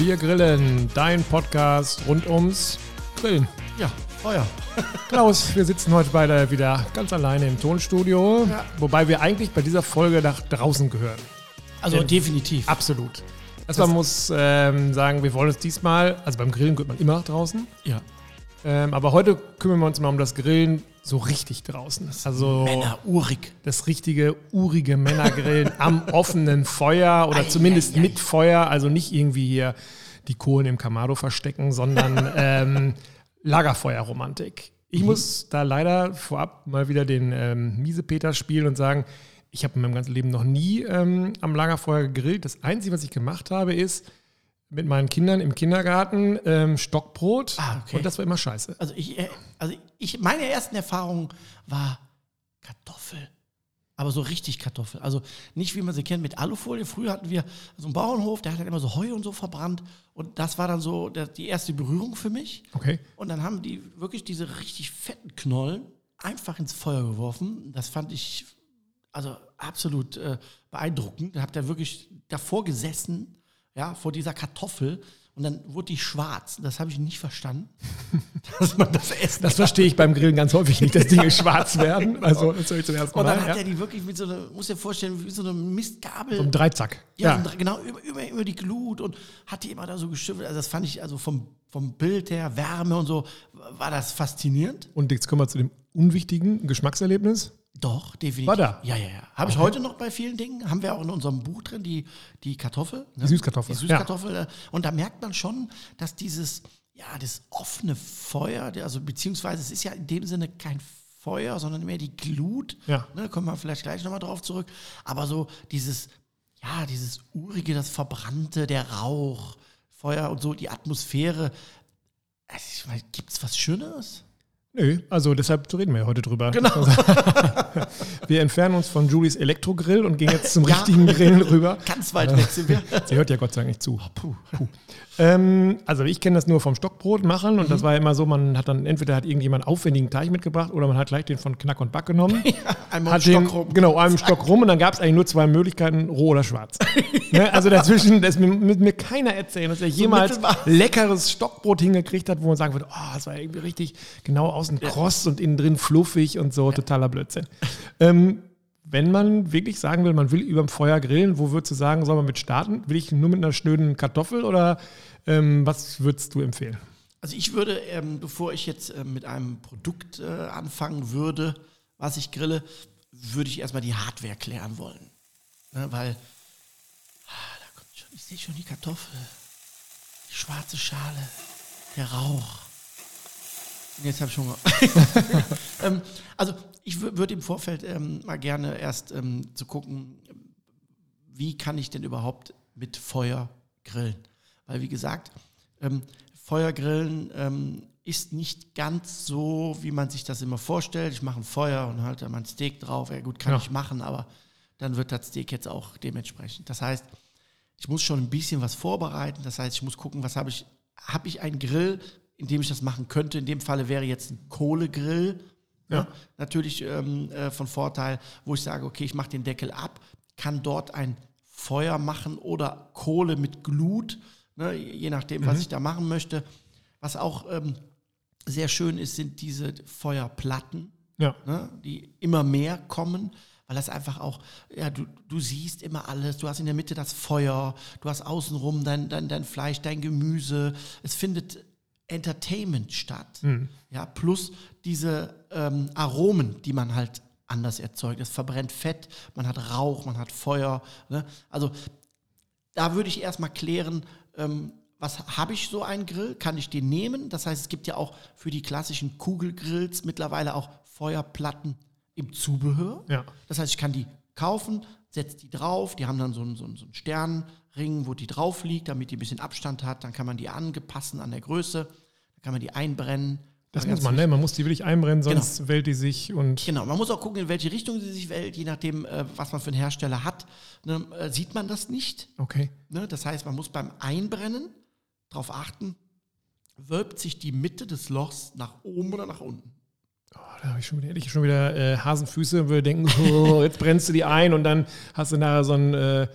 Wir grillen, dein Podcast rund ums Grillen. Ja, Feuer. Klaus, wir sitzen heute beide wieder ganz alleine im Tonstudio, Ja. wobei wir eigentlich bei dieser Folge nach draußen gehören. Also Ja. definitiv. Absolut. Also man muss ähm, sagen, wir wollen uns diesmal, also beim Grillen gehört man immer nach draußen, Ja. Ähm, aber heute kümmern wir uns mal um das Grillen so richtig draußen. Also Männer, urig. das richtige, urige Männergrillen am offenen Feuer oder Ei, zumindest ei, ei. mit Feuer, also nicht irgendwie hier die Kohlen im Kamado verstecken, sondern ähm, Lagerfeuerromantik. Ich muss da leider vorab mal wieder den ähm, Miesepeter spielen und sagen, ich habe in meinem ganzen Leben noch nie ähm, am Lagerfeuer gegrillt. Das Einzige, was ich gemacht habe, ist mit meinen Kindern im Kindergarten ähm, Stockbrot Ah, okay. und das war immer scheiße. Also ich, äh, also ich, meine ersten Erfahrungen war Kartoffel. Aber so richtig Kartoffel. Also nicht wie man sie kennt mit Alufolie. Früher hatten wir so einen Bauernhof, der hat dann immer so Heu und so verbrannt. Und das war dann so der, die erste Berührung für mich. Okay. Und dann haben die wirklich diese richtig fetten Knollen einfach ins Feuer geworfen. Das fand ich also absolut äh, beeindruckend. Da habt ihr wirklich davor gesessen, ja, vor dieser Kartoffel. Und dann wurde die schwarz. Das habe ich nicht verstanden, dass man das essen Das verstehe ich beim Grillen ganz häufig nicht, dass Dinge schwarz werden. Also das höre ich zum ersten Und Mal. dann hat ja. er die wirklich mit so einer, muss dir vorstellen, wie so eine Mistgabel. So ein Dreizack. ja, Ja. so ein- genau, über, über, über die Glut und hat die immer da so geschüttelt. Also das fand ich, also vom, vom Bild her, Wärme und so, war das faszinierend. Und jetzt kommen wir zu dem unwichtigen Geschmackserlebnis. Doch, definitiv. War da? Ja, ja, ja. Habe ich heute noch bei vielen Dingen. Haben wir auch in unserem Buch drin, die, die Kartoffel. Ne? Die Süßkartoffel, Die Süßkartoffel. äh, Und da merkt man schon, dass dieses, ja, das offene Feuer, also beziehungsweise es ist ja in dem Sinne kein Feuer, sondern mehr die Glut. Ja. Ne, kommen wir vielleicht gleich nochmal drauf zurück. Aber so dieses, ja, dieses urige, das Verbrannte, der Rauch, Feuer und so, die Atmosphäre. Also, ich meine, gibt es was Schöneres? Nö, also deshalb reden wir ja heute drüber. Genau. Wir entfernen uns von Julies Elektrogrill und gehen jetzt zum Ja. richtigen Grillen rüber. Ganz weit weg sind wir. Sie hört ja Gott sei Dank nicht zu. Puh. Ähm, also ich kenne das nur vom Stockbrot machen und Mhm. das war immer so, man hat dann entweder hat irgendjemand einen aufwendigen Teig mitgebracht oder man hat gleich den von Knack und Back genommen. Einmal hat den, Stock rum. Genau, einen Stock rum und dann gab es eigentlich nur zwei Möglichkeiten, roh oder schwarz. ne? Also dazwischen, das mit mir keiner erzählen, dass er jemals Mittelmaß. leckeres Stockbrot hingekriegt hat, wo man sagen würde, oh, das war irgendwie richtig genau außen kross und innen drin fluffig und so, totaler Blödsinn. ähm, wenn man wirklich sagen will, man will über dem Feuer grillen, wo würdest du sagen, soll man mit starten? Will ich nur mit einer schnöden Kartoffel oder ähm, was würdest du empfehlen? Also ich würde, ähm, bevor ich jetzt ähm, mit einem Produkt äh, anfangen würde, was ich grille, würde ich erstmal die Hardware klären wollen. Ne, weil, ah, da kommt schon, ich sehe schon die Kartoffel, die schwarze Schale, der Rauch. Jetzt habe ich Hunger. ähm, also ich wür- würde im Vorfeld ähm, mal gerne erst ähm, zu gucken, wie kann ich denn überhaupt mit Feuer grillen? Weil wie gesagt, ähm, Feuergrillen ähm, ist nicht ganz so, wie man sich das immer vorstellt. Ich mache ein Feuer und halte mein Steak drauf. Ja gut, kann Ja. ich machen, aber dann wird das Steak jetzt auch dementsprechend. Das heißt, ich muss schon ein bisschen was vorbereiten. Das heißt, ich muss gucken, was habe ich. Habe ich einen Grill, in dem ich das machen könnte? In dem Falle wäre jetzt ein Kohlegrill. Ja. Ja. Natürlich ähm, äh, von Vorteil, wo ich sage, okay, ich mache den Deckel ab, kann dort ein Feuer machen oder Kohle mit Glut, ne, je nachdem, was ich da machen möchte. Was auch ähm, sehr schön ist, sind diese Feuerplatten Ja. ne, die immer mehr kommen, weil das einfach auch, ja, du, du siehst immer alles, du hast in der Mitte das Feuer, du hast außenrum dein, dein, dein Fleisch, dein Gemüse, es findet Entertainment statt. Ja, plus diese ähm, Aromen, die man halt anders erzeugt. Es verbrennt Fett, man hat Rauch, man hat Feuer. Ne? Also da würde ich erstmal klären, ähm, was habe ich so einen Grill? Kann ich den nehmen? Das heißt, es gibt ja auch für die klassischen Kugelgrills mittlerweile auch Feuerplatten im Zubehör. Ja. Das heißt, ich kann die kaufen, setze die drauf, die haben dann so einen, so einen, so einen Sternring, wo die drauf liegt, damit die ein bisschen Abstand hat. Dann kann man die angepassen an der Größe, dann kann man die einbrennen. Das muss man, ne? Man muss die wirklich einbrennen, sonst Genau. wählt die sich und Genau, man muss auch gucken, in welche Richtung sie sich wählt, je nachdem, äh, was man für einen Hersteller hat. Ne, äh, sieht man das nicht. okay. Ne? Das heißt, man muss beim Einbrennen darauf achten, wölbt sich die Mitte des Lochs nach oben oder nach unten. Oh, da habe ich schon wieder, hätte ich schon wieder äh, Hasenfüße und würde denken, oh, jetzt brennst du die ein und dann hast du nachher so ein, äh,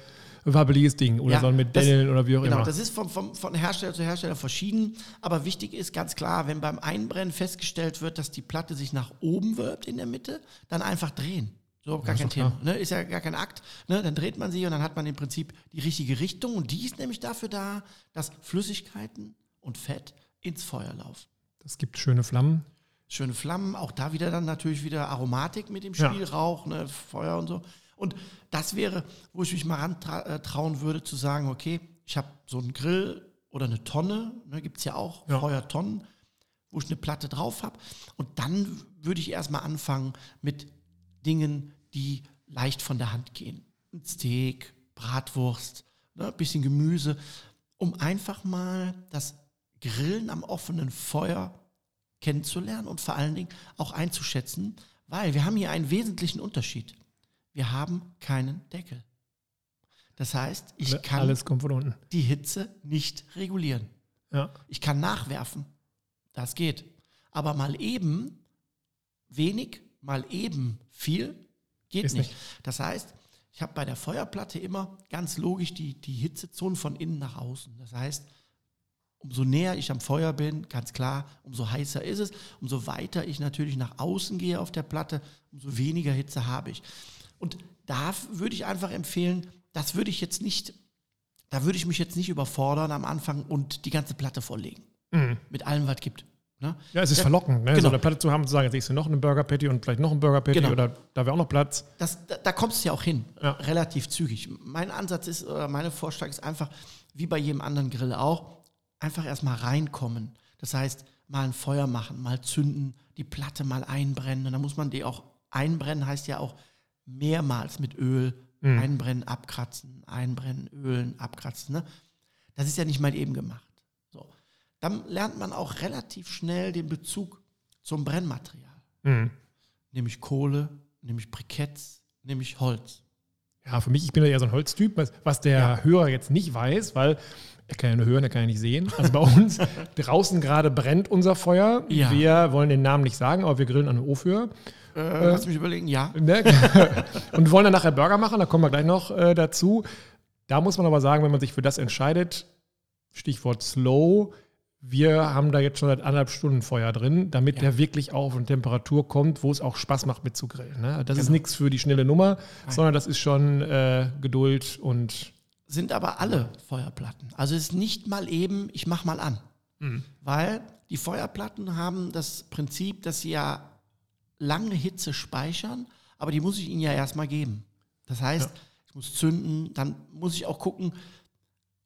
wabbeliges Ding oder Ja, so ein Dellen oder wie auch Genau, immer. das ist vom, vom, von Hersteller zu Hersteller verschieden. Aber wichtig ist ganz klar, wenn beim Einbrennen festgestellt wird, dass die Platte sich nach oben wölbt in der Mitte, dann einfach drehen. So, gar ist kein. Thema. Ne? Ist ja gar kein Akt. Ne? Dann dreht man sie und dann hat man im Prinzip die richtige Richtung. Und die ist nämlich dafür da, dass Flüssigkeiten und Fett ins Feuer laufen. Das gibt schöne Flammen. Schöne Flammen, auch da wieder dann natürlich wieder Aromatik mit dem Ja. Spiel, Rauch, ne, Feuer und so. Und das wäre, wo ich mich mal ran äh, würde, zu sagen, okay, ich habe so einen Grill oder eine Tonne, ne, gibt es ja auch, Ja. Feuertonnen, wo ich eine Platte drauf habe. Und dann würde ich erstmal anfangen mit Dingen, die leicht von der Hand gehen. Ein Steak, Bratwurst, ne, bisschen Gemüse, um einfach mal das Grillen am offenen Feuer kennenzulernen und vor allen Dingen auch einzuschätzen, weil wir haben hier einen wesentlichen Unterschied. Wir haben keinen Deckel. Das heißt, ich kann die Hitze nicht regulieren. Ja. Ich kann nachwerfen. Das geht. Aber mal eben wenig, mal eben viel geht nicht. nicht. Das heißt, ich habe bei der Feuerplatte immer ganz logisch die, die Hitzezonen von innen nach außen. Das heißt, umso näher ich am Feuer bin, ganz klar, umso heißer ist es. Umso weiter ich natürlich nach außen gehe auf der Platte, umso weniger Hitze habe ich. Und da würde ich einfach empfehlen, das würde ich jetzt nicht, da würde ich mich jetzt nicht überfordern am Anfang und die ganze Platte volllegen. Mhm. Mit allem, was gibt. Ne? Ja, es ist Ja, verlockend, ne? genau. so eine Platte zu haben, zu sagen, jetzt isst du noch einen Burger Patty und vielleicht noch einen Burger Patty Genau. oder da wäre auch noch Platz. das, da, da kommst du ja auch hin, Ja. relativ zügig. Mein Ansatz ist, oder meine Vorschlag ist einfach, wie bei jedem anderen Grill auch, einfach erstmal reinkommen. Das heißt, mal ein Feuer machen, mal zünden, die Platte mal einbrennen. Und dann muss man die auch einbrennen, heißt ja auch mehrmals mit Öl Mhm. einbrennen, abkratzen, einbrennen, ölen, abkratzen. Ne? Das ist ja nicht mal eben gemacht. So. Dann lernt man auch relativ schnell den Bezug zum Brennmaterial. Mhm. Nämlich Kohle, nämlich Briketts, nämlich Holz. Ja, für mich, ich bin ja eher so ein Holztyp, was, der Hörer jetzt nicht weiß, weil er kann ja nur hören, er kann ja nicht sehen. Also bei uns draußen gerade brennt unser Feuer. Ja. Wir wollen den Namen nicht sagen, aber wir grillen an einem Ofür. Äh, lass mich überlegen, ja. Ne? Und wollen dann nachher Burger machen, da kommen wir gleich noch äh, dazu. Da muss man aber sagen, wenn man sich für das entscheidet, Stichwort Slow, wir haben da jetzt schon seit anderthalb Stunden Feuer drin, damit Ja. der wirklich auf eine Temperatur kommt, wo es auch Spaß macht mit zu grillen. Ne? Das ist Genau. nichts für die schnelle Nummer, sondern das ist schon äh, Geduld und Sind aber alle Feuerplatten. Also es ist nicht mal eben, ich mach mal an. Weil die Feuerplatten haben das Prinzip, dass sie ja lange Hitze speichern, aber die muss ich ihnen ja erstmal geben. Das heißt, ich muss zünden, dann muss ich auch gucken,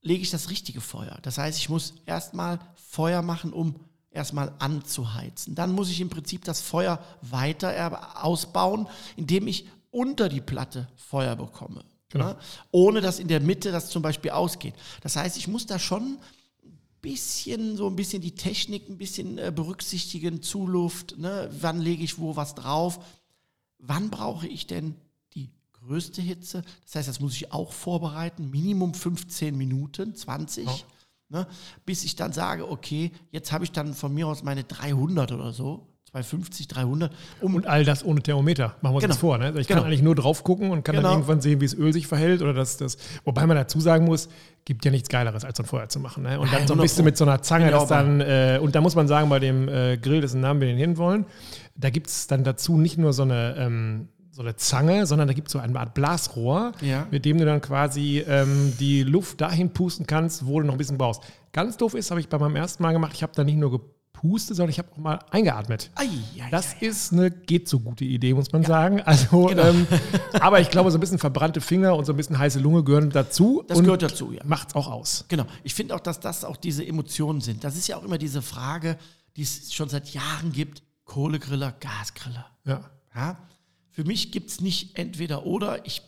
lege ich das richtige Feuer. Das heißt, ich muss erstmal Feuer machen, um erstmal anzuheizen. Dann muss ich im Prinzip das Feuer weiter er- ausbauen, indem ich unter die Platte Feuer bekomme. Genau. Ne? Ohne dass in der Mitte das zum Beispiel ausgeht. Das heißt, ich muss da schon ein bisschen, so ein bisschen die Technik ein bisschen äh, berücksichtigen, Zuluft, ne? wann lege ich wo was drauf, wann brauche ich denn größte Hitze? Das heißt, das muss ich auch vorbereiten, Minimum 15 Minuten, 20, Ja. ne? bis ich dann sage, okay, jetzt habe ich dann von mir aus meine 300 oder so, 250, 300, um Und all das ohne Thermometer. Machen wir uns Genau. das vor. Ne? Also ich kann Genau. eigentlich nur drauf gucken und kann Genau. dann irgendwann sehen, wie das Öl sich verhält. Oder das, das, wobei man dazu sagen muss, gibt ja nichts Geileres, als so ein Feuer zu machen. Ne? Und dann so ein 100 bisschen mit so einer Zange, ich das dann, äh, und da muss man sagen, bei dem äh, Grill, dessen Namen wir den hin wollen, da gibt es dann dazu nicht nur so eine, ähm, so eine Zange, sondern da gibt es so eine Art Blasrohr, Ja. mit dem du dann quasi ähm, die Luft dahin pusten kannst, wo du noch ein bisschen brauchst. Ganz doof ist, habe ich bei meinem ersten Mal gemacht, ich habe da nicht nur gepustet, sondern ich habe auch mal eingeatmet. Ei, ei, Das ei, ist eine geht so gute Idee, muss man sagen. Also, Genau. ähm, aber ich glaube, so ein bisschen verbrannte Finger und so ein bisschen heiße Lunge gehören dazu. Das und gehört dazu, ja. Macht's auch aus. Genau. Ich finde auch, dass das auch diese Emotionen sind. Das ist ja auch immer diese Frage, die es schon seit Jahren gibt: Kohlegriller, Gasgriller. Ja. Ja? Für mich gibt es nicht entweder oder. Ich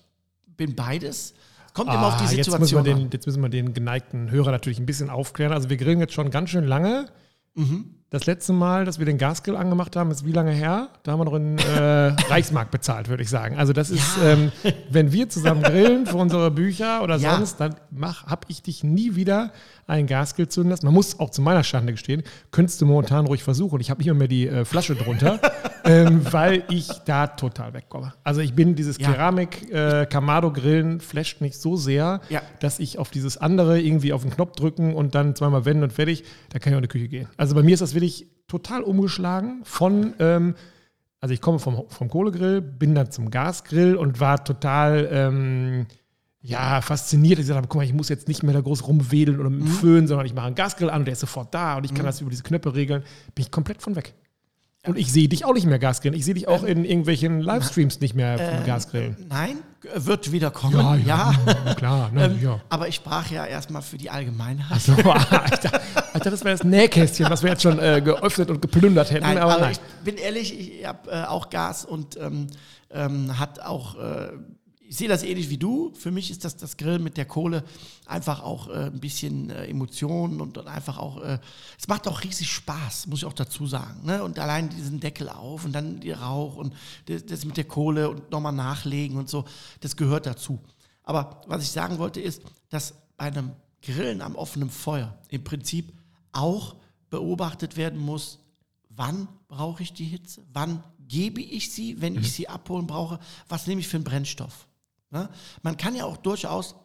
bin beides. Kommt immer auf die Ah, jetzt, müssen Situation den, an. jetzt müssen wir den geneigten Hörer natürlich ein bisschen aufklären. Also wir grillen jetzt schon ganz schön lange. Mhm. Das letzte Mal, dass wir den Gasgrill angemacht haben, ist wie lange her? Da haben wir noch in äh, Reichsmark bezahlt, würde ich sagen. Also das ist, Ja. ähm, wenn wir zusammen grillen für unsere Bücher oder Ja. sonst, dann habe ich dich nie wieder einen Gasgrill zünden lassen. Man muss auch zu meiner Schande gestehen, könntest du momentan ruhig versuchen. Ich habe nicht mehr, die äh, Flasche drunter, ähm, weil ich da total wegkomme. Also ich bin dieses Ja. Keramik äh, Kamado Grillen flasht mich so sehr, dass ich auf dieses andere irgendwie auf den Knopf drücken und dann zweimal wenden und fertig, da kann ich auch in die Küche gehen. Also bei mir ist das wirklich total umgeschlagen von, ähm, also ich komme vom, vom Kohlegrill, bin dann zum Gasgrill und war total, ähm, ja, fasziniert. Ich gesagt habe, guck mal, ich muss jetzt nicht mehr da groß rumwedeln oder mit dem Föhn, sondern ich mache einen Gasgrill an und der ist sofort da und ich kann das über diese Knöpfe regeln. Bin ich komplett von weg. Und ich sehe dich auch nicht mehr Gasgrillen. Ich sehe dich auch in irgendwelchen Livestreams nicht mehr vom Gasgrillen. Nein, äh, wird wieder kommen. Ja, ja. ja, klar. Ne, Ähm, ja. Aber ich sprach ja erstmal für die Allgemeinheit. So, Alter, Alter, das wäre das Nähkästchen, was wir jetzt schon äh, geöffnet und geplündert hätten. Nein, aber aber nein. ich bin ehrlich, ich habe äh, auch Gas und ähm, ähm, hat auch, äh, ich sehe das ähnlich wie du. Für mich ist das, das Grill mit der Kohle einfach auch äh, ein bisschen äh, Emotionen und, und einfach auch, äh, es macht auch riesig Spaß, muss ich auch dazu sagen. Ne? Und allein diesen Deckel auf und dann die Rauch und das, das mit der Kohle und nochmal nachlegen und so, das gehört dazu. Aber was ich sagen wollte ist, dass bei einem Grillen am offenen Feuer im Prinzip auch beobachtet werden muss, wann brauche ich die Hitze, wann gebe ich sie, wenn ich sie abholen brauche, was nehme ich für einen Brennstoff. Ne? Man kann ja auch durchaus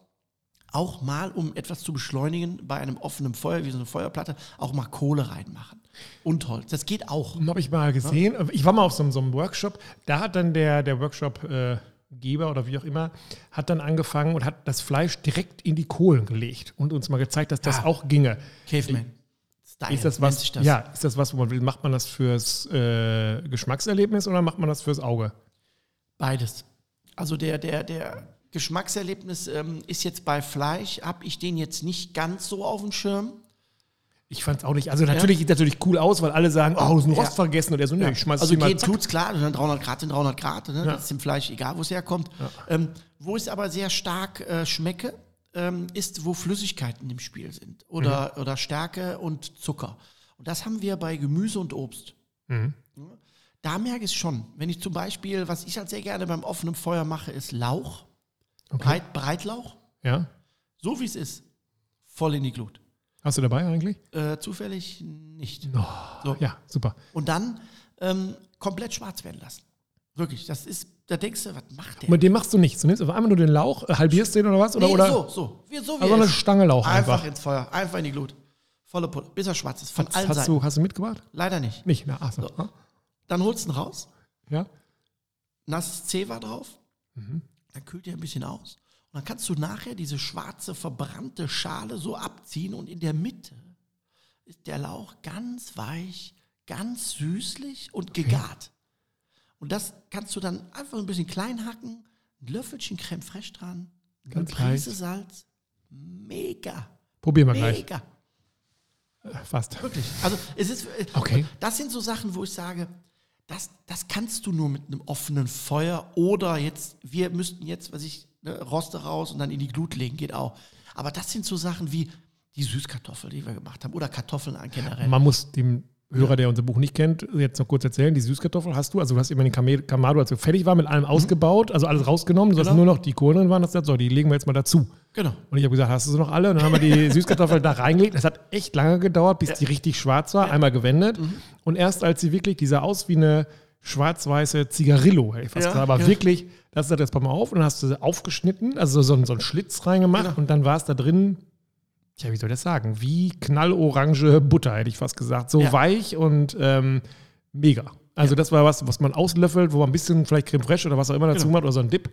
auch mal, um etwas zu beschleunigen, bei einem offenen Feuer, wie so eine Feuerplatte, auch mal Kohle reinmachen. Und Holz. Das geht auch. Habe ich mal gesehen. Ich war mal auf so, einem- so einem Workshop. Da hat dann der, der Workshop-Geber oder wie auch immer, hat dann angefangen und hat das Fleisch direkt in die Kohlen gelegt und uns mal gezeigt, dass das Ja. auch ginge. Caveman. Style Ist das was? sich das. Ja, ist das was, wo man will? Macht man das fürs äh, Geschmackserlebnis oder macht man das fürs Auge? Beides. Also der, der, der Geschmackserlebnis ähm, ist jetzt bei Fleisch, habe ich den jetzt nicht ganz so auf dem Schirm. Ich fand es auch nicht. Also natürlich sieht natürlich cool aus, weil alle sagen, oh, ist ein Rost Ja. vergessen und er so, nee, ich schmeiß Also zack. tut's klar, dann 300 Grad sind 300 Grad, ne? Ja. das ist dem Fleisch egal, wo es herkommt. Ähm, wo ich aber sehr stark äh, schmecke, ähm, ist, wo Flüssigkeiten im Spiel sind oder, Mhm. oder Stärke und Zucker. Und das haben wir bei Gemüse und Obst. Mhm. Da merke ich es schon. Wenn ich zum Beispiel, was ich halt sehr gerne beim offenen Feuer mache, ist Lauch, Okay. Breit, Breitlauch, Ja. so wie es ist, voll in die Glut. Hast du dabei eigentlich? Äh, zufällig nicht. Oh, So. Ja, super. Und dann ähm, komplett schwarz werden lassen. Wirklich, das ist, da denkst du, was macht der? Mit dem machst du nichts. Du nimmst einfach nur den Lauch, äh, halbierst den oder was? Oder, Nee, oder? so, so. Wie, so wie Also eine. Stange Lauch Einfach, einfach. ins Feuer, einfach in die Glut. Volle Pulle, bis er schwarz ist, von allen Hast Seiten. du, hast du mitgebracht? Leider nicht. Nicht, na, ach so. So. Dann holst du ihn raus, Ja. nasses Zewa drauf, Mhm. dann kühlt er ein bisschen aus. Und dann kannst du nachher diese schwarze, verbrannte Schale so abziehen und in der Mitte ist der Lauch ganz weich, ganz süßlich und gegart. Und das kannst du dann einfach ein bisschen klein hacken, ein Löffelchen Creme fraiche dran, eine Ganz Prise leicht. Salz. Mega, Probieren wir gleich. mega. Fast. Wirklich. Also es ist, äh, Okay. das sind so Sachen, wo ich sage, das, das kannst du nur mit einem offenen Feuer oder jetzt, wir müssten jetzt, was ich, ne, Roste raus und dann in die Glut legen, geht auch. Aber das sind so Sachen wie die Süßkartoffel, die wir gemacht haben, oder Kartoffeln generell. Man muss dem Hörer, der unser Buch nicht kennt, jetzt noch kurz erzählen. Die Süßkartoffel hast du, also du hast immer den Kamado, als er fertig war, mit allem ausgebaut, also alles rausgenommen, sodass Mhm. Genau. nur noch die Kohlen drin waren. Das gesagt, so, die legen wir jetzt mal dazu. Genau. Und ich habe gesagt, hast du sie noch alle? Und dann haben wir die Süßkartoffel da reingelegt. Das hat echt lange gedauert, bis die richtig schwarz war, einmal gewendet. Mhm. Und erst als sie wirklich, die sah aus wie eine schwarz-weiße Zigarillo, hätte ich fast Ja, gesagt. Aber ja. wirklich, das ist jetzt mal auf und dann hast du sie aufgeschnitten, also so, so einen Schlitz reingemacht Genau. und dann war es da drin, ja, wie soll ich das sagen? Wie knallorange Butter, hätte ich fast gesagt. So Ja. weich und ähm, mega. Also das war was, was man auslöffelt, wo man ein bisschen vielleicht Creme Fraiche oder was auch immer dazu Genau. macht oder so ein Dip.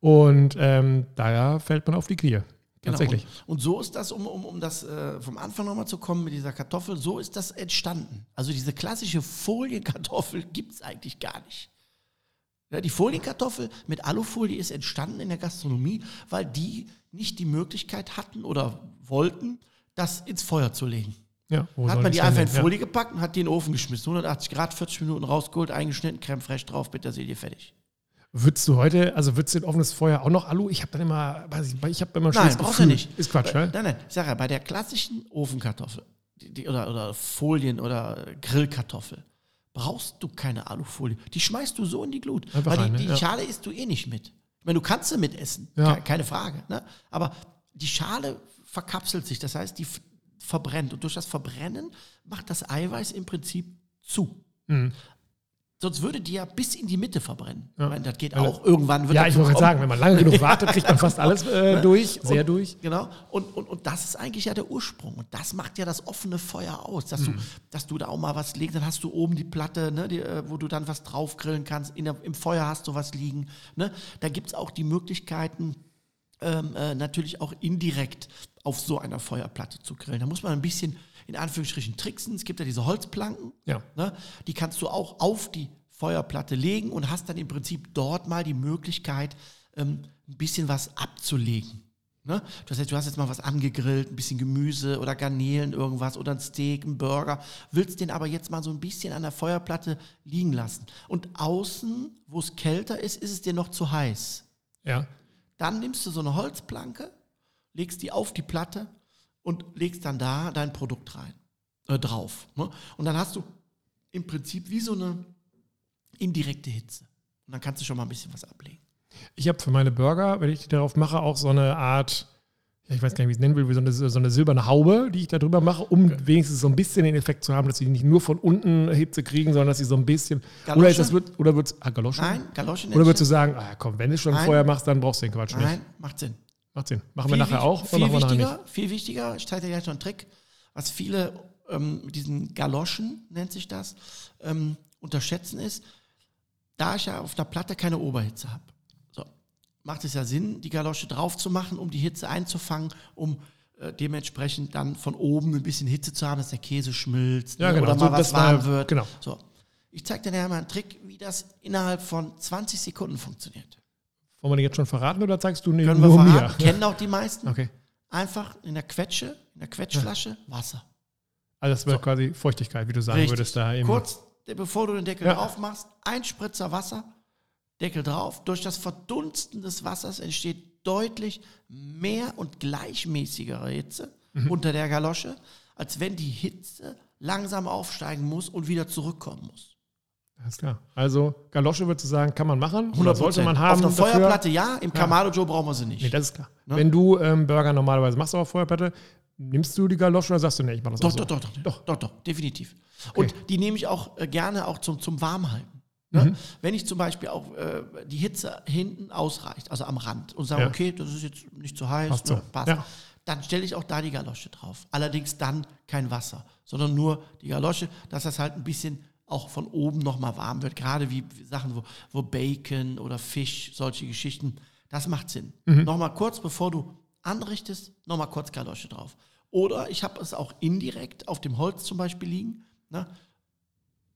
Und ähm, daher fällt man auf die Knie. Genau. Tatsächlich. Und, und so ist das, um, um, um das äh, vom Anfang nochmal zu kommen mit dieser Kartoffel, so ist das entstanden. Also diese klassische Folienkartoffel gibt es eigentlich gar nicht. Ja, die Folienkartoffel mit Alufolie ist entstanden in der Gastronomie, weil die nicht die Möglichkeit hatten oder wollten, das ins Feuer zu legen. Ja, Hat man die einfach in hin? Ja. Folie gepackt und hat die in den Ofen geschmissen. 180 Grad, 40 Minuten rausgeholt, eingeschnitten, Creme fraiche drauf, Petersilie, fertig. Würdest du heute, also würdest du in offenes Feuer auch noch Alu? Ich habe dann immer, weiß ich, ich habe immer ein Nein, brauchst du nicht. Ist Quatsch, Bei- ne? Nein, nein, ich sage ja, bei der klassischen Ofenkartoffel, die, die, oder, oder Folien oder Grillkartoffel, brauchst du keine Alufolie. Die schmeißt du so in die Glut. Einfach weil rein, die, ne? die Ja. Schale isst du eh nicht mit. Meine, du kannst sie mitessen, Ja. ke- keine Frage. Ne? Aber die Schale verkapselt sich, das heißt, die verbrennt. Und durch das Verbrennen macht das Eiweiß im Prinzip zu. Mhm. Sonst würde die ja bis in die Mitte verbrennen. Ja. Ich meine, das geht auch. Irgendwann wird Ja, ich wollte sagen, wenn man lange genug wartet, kriegt man fast alles äh, durch, sehr und, durch. Genau. Und, und, und das ist eigentlich ja der Ursprung. Und das macht ja das offene Feuer aus, dass, du, dass du da auch mal was legst. Dann hast du oben die Platte, ne, die, äh, wo du dann was drauf grillen kannst. In der, Im Feuer hast du was liegen. Ne? Da gibt es auch die Möglichkeiten, ähm, äh, natürlich auch indirekt auf so einer Feuerplatte zu grillen. Da muss man ein bisschen in Anführungsstrichen tricksen. Es gibt ja diese Holzplanken. Ja. Ne? Die kannst du auch auf die Feuerplatte legen und hast dann im Prinzip dort mal die Möglichkeit, ähm, ein bisschen was abzulegen. Ne? Das heißt, du hast jetzt mal was angegrillt, ein bisschen Gemüse oder Garnelen, irgendwas oder ein Steak, ein Burger, willst den aber jetzt mal so ein bisschen an der Feuerplatte liegen lassen. Und außen, wo es kälter ist, ist es dir noch zu heiß. Ja. Dann nimmst du so eine Holzplanke, legst die auf die Platte und legst dann da dein Produkt rein, äh, drauf. Ne? Und dann hast du im Prinzip wie so eine indirekte Hitze. Und dann kannst du schon mal ein bisschen was ablegen. Ich habe für meine Burger, wenn ich die darauf mache, auch so eine Art, ich weiß gar nicht, wie ich es nennen will, wie so eine, so eine silberne Haube, die ich da drüber mache, um wenigstens so ein bisschen den Effekt zu haben, dass sie nicht nur von unten Hitze kriegen, sondern dass sie so ein bisschen. Galosche? Oder ist das wird, oder wird's, ah, Galoschen? Nein, Galoschen Oder würdest du sagen, ah, komm, wenn du schon Nein. Feuer machst, dann brauchst du den Quatsch nicht. Nein, macht Sinn. Macht Sinn. Machen wir nachher auch Viel, wichtiger, viel wichtiger, ich zeige dir gleich noch einen Trick, was viele ähm, mit diesen Galoschen, nennt sich das, ähm, unterschätzen ist, da ich ja auf der Platte keine Oberhitze habe. So, macht es ja Sinn, die Galosche drauf zu machen, um die Hitze einzufangen, um äh, dementsprechend dann von oben ein bisschen Hitze zu haben, dass der Käse schmilzt Ja, ne, genau, oder so, mal was das war- warm wird. genau. So. Ich zeige dir nachher mal einen Trick, wie das innerhalb von 20 Sekunden funktioniert. Wollen wir den jetzt schon verraten oder zeigst du Können wir nur verraten, mir? kennen auch die meisten. Okay. Einfach in der Quetsche, in der Quetschflasche Wasser. Also das wäre quasi Feuchtigkeit, wie du sagen Richtig. würdest da im. Kurz, bevor du den Deckel Ja. drauf machst, ein Spritzer Wasser, Deckel drauf. Durch das Verdunsten des Wassers entsteht deutlich mehr und gleichmäßigere Hitze Mhm. unter der Galosche, als wenn die Hitze langsam aufsteigen muss und wieder zurückkommen muss. Alles klar. Also Galosche würdest du sagen, kann man machen. Oder sollte 100%. man haben. Auf einer? Feuerplatte ja, im Kamado Joe brauchen wir sie nicht. Nee, das ist klar. Ne? Wenn du ähm, Burger normalerweise machst auf Feuerplatte, nimmst du die Galosche oder sagst du, nee, ich mach das Doch, auch so? doch, doch, doch, Doch. doch, doch, definitiv. Und die nehme ich auch äh, gerne auch zum, zum Warmhalten. Mhm. Ne? Wenn ich zum Beispiel auch äh, die Hitze hinten ausreicht, also am Rand, und sage, Ja. okay, das ist jetzt nicht zu heiß, Passt ne? passt, Ja. dann stelle ich auch da die Galosche drauf. Allerdings dann kein Wasser, sondern nur die Galosche, dass das halt ein bisschen auch von oben nochmal warm wird. Gerade wie Sachen, wo, wo Bacon oder Fisch, solche Geschichten, das macht Sinn. Mhm. Nochmal kurz, bevor du anrichtest, nochmal kurz Galosche drauf. Oder ich habe es auch indirekt auf dem Holz zum Beispiel liegen, ne?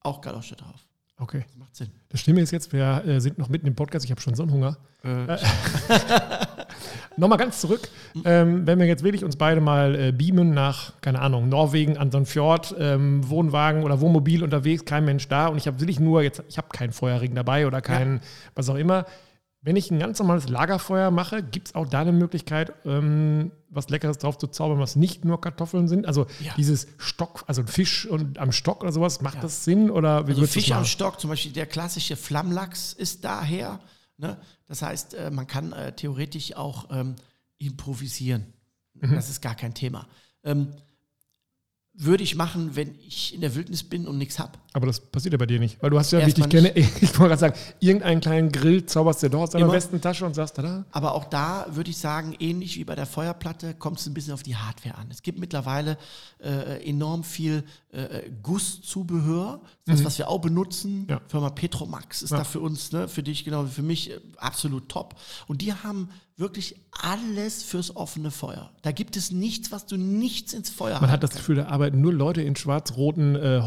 auch Galosche drauf. Okay. Das macht Sinn. Das Schlimme ist jetzt, wir äh, sind noch mitten im Podcast, ich habe schon so einen Hunger. Äh, Nochmal ganz zurück, ähm, wenn wir jetzt wirklich uns beide mal äh, beamen nach, keine Ahnung, Norwegen an so einem Fjord, ähm, Wohnwagen oder Wohnmobil unterwegs, kein Mensch da und ich habe wirklich nur, jetzt, ich habe keinen Feuerring dabei oder keinen, was auch immer. Wenn ich ein ganz normales Lagerfeuer mache, gibt es auch da eine Möglichkeit, ähm, was Leckeres drauf zu zaubern, was nicht nur Kartoffeln sind? Also Ja. dieses Stock, also ein Fisch und am Stock oder sowas, macht das Sinn? Oder Also Fisch am? Stock, zum Beispiel der klassische Flammlachs ist daher. Ne? Das heißt, äh, man kann äh, theoretisch auch ähm, improvisieren. Mhm. Das ist gar kein Thema. Ähm, würde ich machen, wenn ich in der Wildnis bin und nichts habe. Aber das passiert ja bei dir nicht, weil du hast ja, wie ich dich kenne, ich wollte gerade sagen, irgendeinen kleinen Grill zauberst du doch aus deiner Immer. Westentasche und sagst, da, Aber auch da würde ich sagen, ähnlich wie bei der Feuerplatte, kommt es ein bisschen auf die Hardware an. Es gibt mittlerweile äh, enorm viel äh, Gusszubehör, das, was wir auch benutzen. Ja. Firma Petromax ist Ja. da für uns, ne, für dich genau für mich äh, absolut top. Und die haben wirklich alles fürs offene Feuer. Da gibt es nichts, was du nichts ins Feuer Man hat das Gefühl, da arbeiten nur Leute in schwarz-roten äh,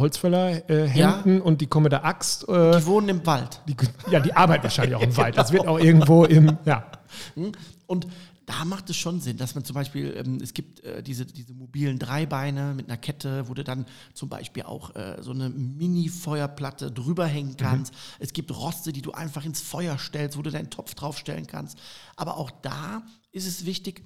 Holzfäller-Händen und die kommen mit der Axt. Äh, Die wohnen im Wald. die, ja, die arbeiten wahrscheinlich auch im Wald. Das wird auch irgendwo im, ja. Hm? Und da macht es schon Sinn, dass man zum Beispiel, ähm, es gibt äh, diese, diese mobilen Dreibeine mit einer Kette, wo du dann zum Beispiel auch äh, so eine Mini-Feuerplatte drüber hängen kannst. Es gibt Roste, die du einfach ins Feuer stellst, wo du deinen Topf draufstellen kannst. Aber auch da ist es wichtig,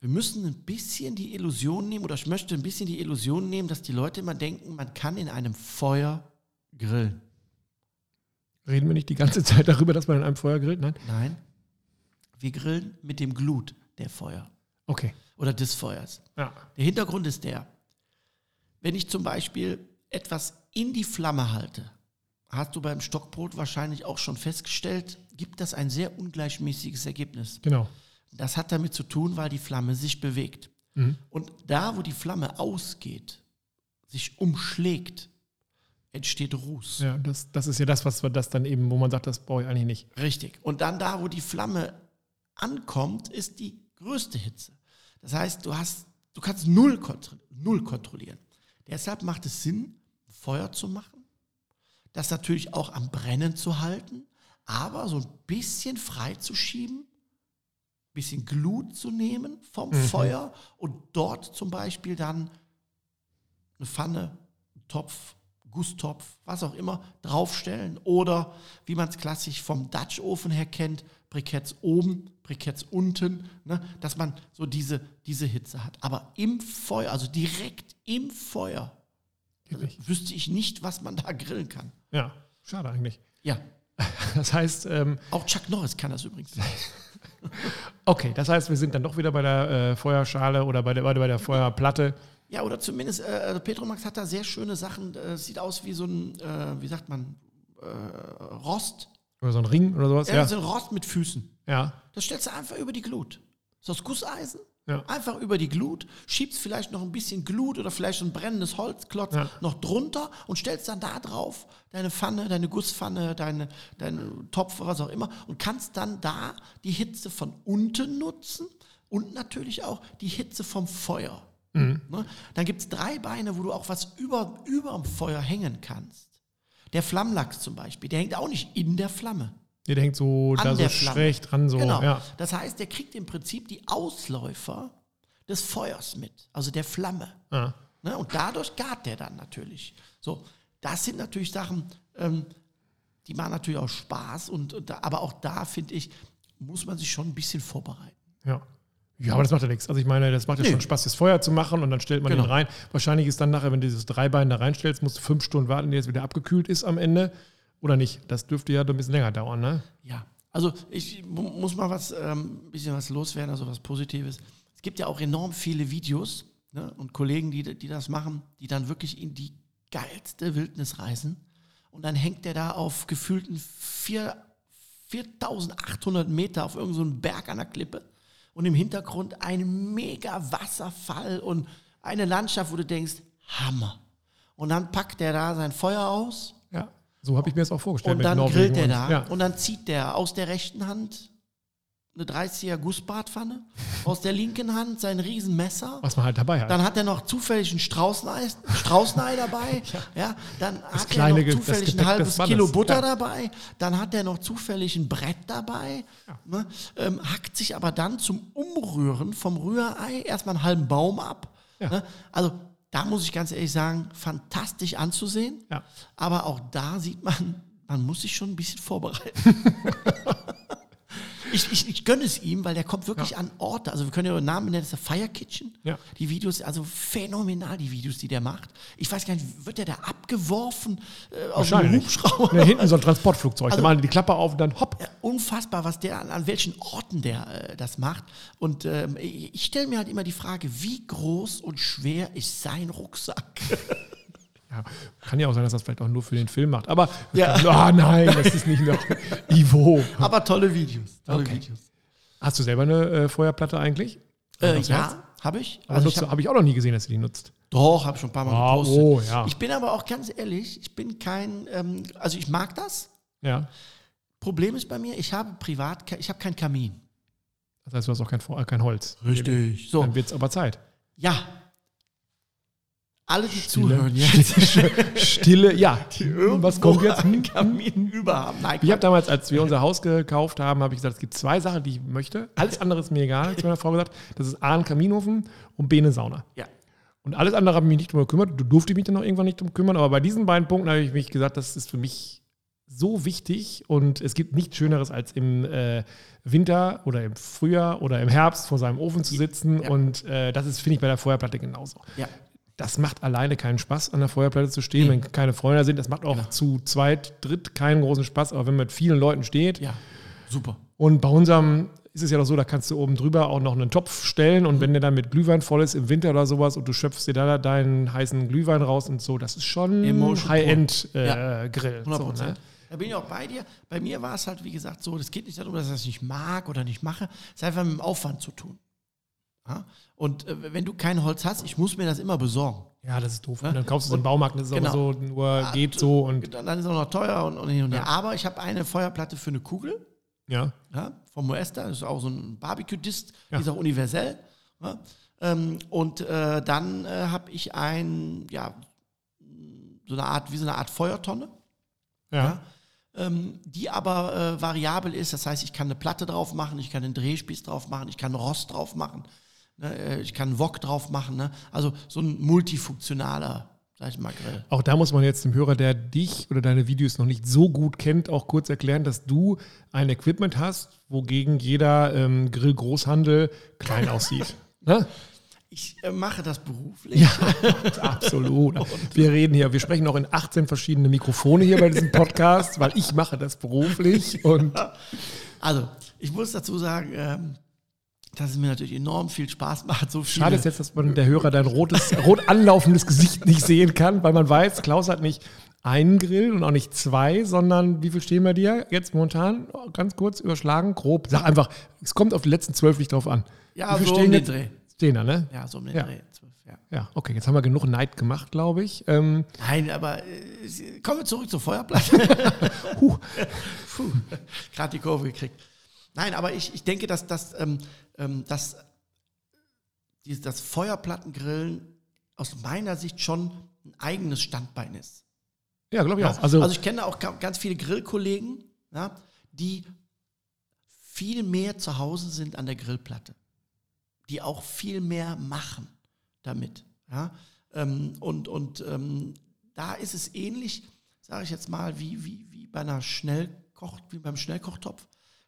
wir müssen ein bisschen die Illusion nehmen, oder ich möchte ein bisschen die Illusion nehmen, dass die Leute immer denken, man kann in einem Feuer grillen. Reden wir nicht die ganze Zeit darüber, dass man in einem Feuer grillt? Nein? Nein. Wir grillen mit dem Glut der Feuer Okay. oder des Feuers. Ja. Der Hintergrund ist der, wenn ich zum Beispiel etwas in die Flamme halte, hast du beim Stockbrot wahrscheinlich auch schon festgestellt, gibt das ein sehr ungleichmäßiges Ergebnis. Genau. Das hat damit zu tun, weil die Flamme sich bewegt. Mhm. Und da, wo die Flamme ausgeht, sich umschlägt, entsteht Ruß. Ja, das, das ist ja das, was wir das dann eben, wo man sagt, das brauche ich eigentlich nicht. Richtig. Und dann da, wo die Flamme ankommt, ist die größte Hitze. Das heißt, du hast, du kannst null, kontro null kontrollieren. Deshalb macht es Sinn, Feuer zu machen, das natürlich auch am Brennen zu halten, aber so ein bisschen freizuschieben, bisschen Glut zu nehmen vom Feuer und dort zum Beispiel dann eine Pfanne, einen Topf, Gusstopf, was auch immer, draufstellen oder wie man es klassisch vom Dutch Ofen her kennt, Briketts oben, Briketts unten, ne, dass man so diese, diese Hitze hat. Aber im Feuer, also direkt im Feuer, Wirklich. wüsste ich nicht, was man da grillen kann. Ja, schade eigentlich. Ja, Das heißt, ähm, auch Chuck Norris kann das übrigens. okay, das heißt, wir sind dann doch wieder bei der äh, Feuerschale oder bei der, bei der bei der Feuerplatte. Ja, oder zumindest, äh, also Petromax hat da sehr schöne Sachen. Äh, sieht aus wie so ein, äh, wie sagt man, äh, Rost. Oder so ein Ring oder sowas. Ja, Ja. so ein Rost mit Füßen. Ja. Das stellst du einfach über die Glut. Ist aus Gusseisen. Ja. Einfach über die Glut, schiebst vielleicht noch ein bisschen Glut oder vielleicht ein brennendes Holzklotz Ja. noch drunter und stellst dann da drauf deine Pfanne, deine Gusspfanne, deine, deinen Topf, was auch immer und kannst dann da die Hitze von unten nutzen und natürlich auch die Hitze vom Feuer. Mhm. Ne? Dann gibt es drei Beine, wo du auch was über, über dem Feuer hängen kannst. Der Flammlachs zum Beispiel, der hängt auch nicht in der Flamme. Der hängt so An da so der Flamme. schräg dran, so. Genau. Ja. Das heißt, der kriegt im Prinzip die Ausläufer des Feuers mit, also der Flamme. Ah. Ne? Und dadurch gart der dann natürlich. So, das sind natürlich Sachen, ähm, die machen natürlich auch Spaß. Und, und da, aber auch da, finde ich, muss man sich schon ein bisschen vorbereiten. Ja. Ja, aber das macht ja nichts. Also ich meine, das macht ja Nee. schon Spaß, das Feuer zu machen und dann stellt man Genau. den rein. Wahrscheinlich ist dann nachher, wenn du dieses Dreibein da reinstellst, musst du fünf Stunden warten, bis es wieder abgekühlt ist am Ende. Oder nicht? Das dürfte ja ein bisschen länger dauern, ne? Ja, also ich mu- muss mal was, ähm, bisschen was loswerden, also was Positives. Es gibt ja auch enorm viele Videos ne, und Kollegen, die, die das machen, die dann wirklich in die geilste Wildnis reisen. Und dann hängt der da auf gefühlten vier- 4800 Meter auf irgendeinem so Berg an der Klippe. Und im Hintergrund ein mega Wasserfall und eine Landschaft, wo du denkst, Hammer. Und dann packt der da sein Feuer aus. So habe ich mir das auch vorgestellt. und dann Norwegen grillt er und- da Ja. und dann zieht der aus der rechten Hand eine 30er Gussbratpfanne, aus der linken Hand sein Riesenmesser. Was man halt dabei hat. Dann hat er noch zufällig einen Straußenei, Straußenei dabei. ja. dann hat kleine er noch das zufällig ein halbes. Kilo Butter Ja. dabei. Dann hat er noch zufällig ein Brett dabei. Ne? Ähm, hackt sich aber dann zum Umrühren vom Rührei erstmal einen halben Baum ab. Ja. Ne? Also da muss ich ganz ehrlich sagen, fantastisch anzusehen. Ja. Aber auch da sieht man, man muss sich schon ein bisschen vorbereiten. ich, ich, ich gönne es ihm, weil der kommt wirklich an Orte. Also wir können ja den Namen nennen, das ist der Fire Kitchen. Ja. Die Videos, also phänomenal, die Videos, die der macht. Ich weiß gar nicht, wird der da abgeworfen äh, aus dem Wahrscheinlich. Hubschrauber? Ja, hinten so ein Transportflugzeug. Also- da machen die die Klappe auf und dann hopp. Ja, unfassbar, was der an, an welchen Orten der äh, das macht. Und ähm, ich, ich stelle mir halt immer die Frage, wie groß und schwer ist sein Rucksack? Ja, kann ja auch sein, dass das vielleicht auch nur für den Film macht. Aber Ja. ah, nein, das ist nicht noch Ivo. Aber tolle Videos. Tolle Okay. Videos. Hast du selber eine äh, Feuerplatte eigentlich? Äh, ja, habe ich. Aber Also du- hab, habe ich auch noch nie gesehen, dass du die nutzt. doch, habe schon ein paar Mal Ah, gepostet. oh, ja. Ich bin aber auch ganz ehrlich, ich bin kein, ähm, also ich mag das. Ja. Problem ist bei mir, ich habe privat, ich habe keinen Kamin. Das heißt, du hast auch kein, äh, kein Holz. So, Dann wird es aber Zeit. ja. Alle, die Stille. zuhören jetzt, Stille, ja. irgendwo Was kommt jetzt? Hm? Kamin über haben. Nein, Ich habe damals, als wir unser Haus gekauft haben, habe ich gesagt, es gibt zwei Sachen, die ich möchte. Alles andere ist mir egal, hat zu meiner Frau gesagt. Das ist A, ein Kaminofen und B, eine Sauna. ja. Und alles andere habe ich mich nicht drum gekümmert. Du durfte ich mich dann noch irgendwann nicht drum kümmern. Aber bei diesen beiden Punkten habe ich mich gesagt, das ist für mich so wichtig und es gibt nichts Schöneres, als im äh, Winter oder im Frühjahr oder im Herbst vor seinem Ofen zu sitzen. Ja. Und äh, das ist, finde ich, bei der Feuerplatte genauso. Ja. Das macht alleine keinen Spaß, an der Feuerplatte zu stehen, Nee. wenn keine Freunde sind. Das macht auch Genau. zu zweit, dritt keinen großen Spaß, aber wenn man mit vielen Leuten steht. Ja, super. Und bei unserem ist es ja doch so, da kannst du oben drüber auch noch einen Topf stellen und wenn der dann mit Glühwein voll ist im Winter oder sowas und du schöpfst dir da deinen heißen Glühwein raus und so, das ist schon High-End-Grill. 100 so, Prozent. ne? Da bin ich auch bei dir. Bei mir war es halt, wie gesagt, so, das geht nicht darum, dass ich das nicht mag oder nicht mache. Es hat einfach mit dem Aufwand zu tun. Ja? Und äh, wenn du kein Holz hast, ich muss mir das immer besorgen. Ja, das ist doof. Ja? Und dann kaufst du im Und- Baumarkt, das ist genau. so, nur Ah, geht so und Dann dann ist es auch noch teuer und, und hin und her. Ja. Aber ich habe eine Feuerplatte für eine Kugel. ja. ja, vom Moesta, das ist auch so ein Barbecue-Dist, Ja. die ist auch universell. Ja. Ähm, und äh, dann äh, habe ich ein, ja, so eine Art, wie so eine Art Feuertonne, Ja. ähm, die aber äh, variabel ist. Das heißt, ich kann eine Platte drauf machen, ich kann einen Drehspieß drauf machen, ich kann Rost drauf machen, ne, äh, ich kann einen Wok drauf machen. Ne? Also so ein multifunktionaler, sag ich mal, Grill. Auch da muss man jetzt dem Hörer, der dich oder deine Videos noch nicht so gut kennt, auch kurz erklären, dass du ein Equipment hast, wogegen jeder ähm, Grill-Großhandel klein aussieht. ne? Ich äh, mache das beruflich. Ja, absolut. Wir reden hier, wir sprechen auch in 18 verschiedene Mikrofone hier bei diesem Podcast, weil ich mache das beruflich und Also, ich muss dazu sagen, ähm, dass es mir natürlich enorm viel Spaß macht. So schade ist jetzt, dass man der Hörer dein rotes, rot anlaufendes Gesicht nicht sehen kann, weil man weiß, Klaus hat nicht einen Grill und auch nicht zwei, sondern wie viel stehen bei dir jetzt momentan? Ganz kurz überschlagen, grob. Sag einfach, es kommt auf die letzten zwölf nicht drauf an. Ja, wie viel so stehen um den? Dreh. Stehen da, ne? Ja, so um den Ja. Dreh. Ja. Ja, okay, jetzt haben wir genug Neid gemacht, glaube ich. Ähm, Nein, aber äh, kommen wir zurück zur Feuerplatte. huh, Puh, gerade die Kurve gekriegt. Nein, aber ich, ich denke, dass, dass, ähm, ähm, dass dieses, das Feuerplattengrillen aus meiner Sicht schon ein eigenes Standbein ist. ja, glaube ich Ja, auch. Also, also ich kenne auch ga- ganz viele Grillkollegen, ja, die viel mehr zu Hause sind an der Grillplatte, die auch viel mehr machen damit. Ja. Ähm, und und ähm, da ist es ähnlich, sage ich jetzt mal, wie, wie, wie bei einer Schnellkoch, wie beim Schnellkochtopf.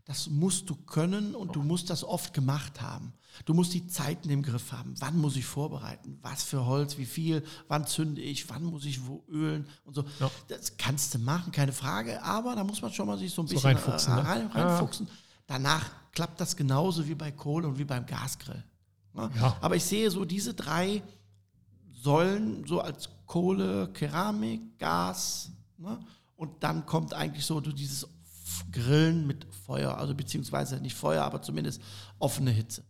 Das musst du können und du musst das oft gemacht haben. Du musst die Zeiten im Griff haben. Wann muss ich vorbereiten? Was für Holz? Wie viel? Wann zünde ich? Wann muss ich wo ölen? Und so. Ja. Das kannst du machen, keine Frage. Aber da muss man schon mal sich so ein So bisschen reinfuchsen, äh, ne? rein, Ja. reinfuchsen. Danach klappt das genauso wie bei Kohle und wie beim Gasgrill. Ne? Ja. Aber ich sehe so diese drei Säulen so als Kohle, Keramik, Gas. Ne? Und dann kommt eigentlich so dieses Grillen mit Feuer, also beziehungsweise nicht Feuer, aber zumindest offene Hitze.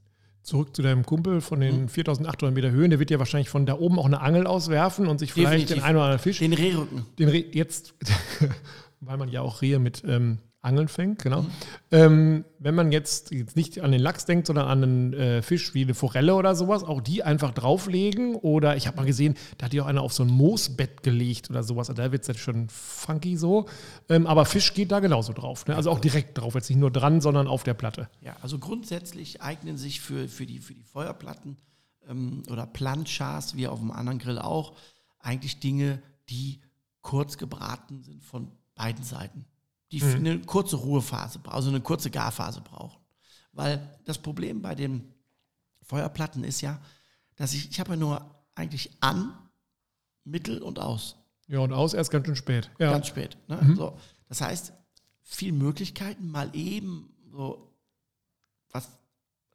zurück zu deinem Kumpel von den Hm. 4800 Meter Höhen. Der wird ja wahrscheinlich von da oben auch eine Angel auswerfen und sich vielleicht Definitiv. den einen oder anderen Fisch Den Rehrücken. den Reh jetzt, weil man ja auch Rehe mit ähm, Angeln fängt, genau. Mhm. Ähm, wenn man jetzt, jetzt nicht an den Lachs denkt, sondern an einen äh, Fisch wie eine Forelle oder sowas, auch die einfach drauflegen. Oder ich habe mal gesehen, da hat die auch einer auf so ein Moosbett gelegt oder sowas. Da wird es jetzt schon funky so. Ähm, aber Fisch geht da genauso drauf. Ne? Also auch direkt drauf, jetzt nicht nur dran, sondern auf der Platte. Ja, also grundsätzlich eignen sich für, für, die, für die Feuerplatten ähm, oder Planchas, wie auf dem anderen Grill auch, eigentlich Dinge, die kurz gebraten sind von beiden Seiten. Die eine kurze Ruhephase, bra- also eine kurze Garphase brauchen. Weil das Problem bei den Feuerplatten ist ja, dass ich, ich habe ja nur eigentlich an, mittel und aus. Ja, und aus erst ganz schön spät. Ja. Ganz spät. Ne? So, das heißt, viel Möglichkeiten, mal eben so was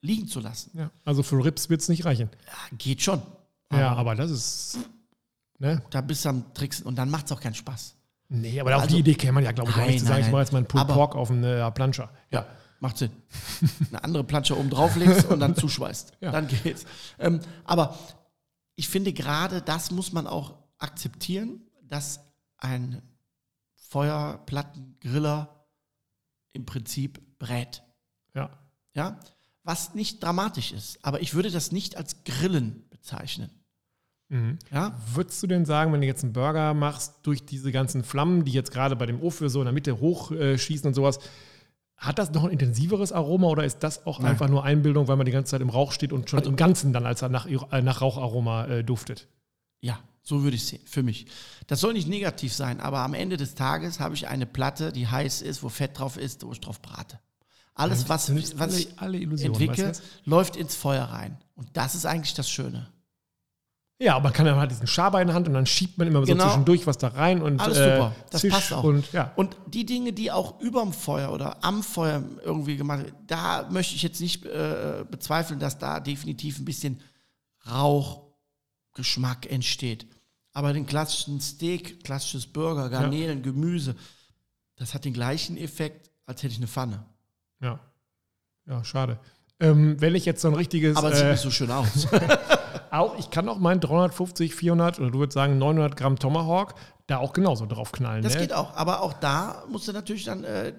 liegen zu lassen. ja. Also für Rips wird es nicht reichen. Ja, geht schon. Ja, aber das ist. Ne? Da bist du am Tricksen und dann macht es auch keinen Spaß. Nee, aber Also- die Idee käme man ja, glaube ich, Nein, nicht zu sagen, nein, ich mache nein. jetzt mal einen Pulled Pork auf eine Planscher. Ja, macht Sinn. Eine andere Plansche oben drauflegst und dann zuschweißt. Ja. Dann geht's. Ähm, aber ich finde gerade, das muss man auch akzeptieren, dass ein Feuerplattengriller im Prinzip brät. Ja. Ja, was nicht dramatisch ist. Aber ich würde das nicht als Grillen bezeichnen. Mhm. Ja, Würdest du denn sagen, wenn du jetzt einen Burger machst, durch diese ganzen Flammen, die jetzt gerade bei dem Ofen so in der Mitte hochschießen äh, schießen und sowas, hat das noch ein intensiveres Aroma oder ist das auch Nein. einfach nur Einbildung, weil man die ganze Zeit im Rauch steht und schon im Ganzen dann als nach, äh, nach Raucharoma äh, duftet? ja, So würde ich es sehen, für mich. Das soll nicht negativ sein, aber am Ende des Tages habe ich eine Platte, die heiß ist, wo Fett drauf ist, wo ich drauf brate. Alles, was, was alle- ich alle Illusionen, entwickle, weißt läuft ins Feuer rein. Und das ist eigentlich das Schöne. Ja, aber man kann dann halt diesen Schaber in der Hand und dann schiebt man immer so Genau. zwischendurch was da rein und Alles äh, super, das passt auch. Und, ja. Und die Dinge, die auch überm Feuer oder am Feuer irgendwie gemacht werden, da möchte ich jetzt nicht äh, bezweifeln, dass da definitiv ein bisschen Rauchgeschmack entsteht. Aber den klassischen Steak, klassisches Burger, Garnelen, Gemüse, das hat den gleichen Effekt, als hätte ich eine Pfanne. ja. Ja, schade. Ähm, wenn ich jetzt so ein richtiges. Aber es sieht äh, nicht so schön aus. auch, ich kann auch meinen 350, 400 oder du würdest sagen 900 Gramm Tomahawk da auch genauso drauf knallen. Das ne? geht auch. Aber auch da musst du natürlich dann äh,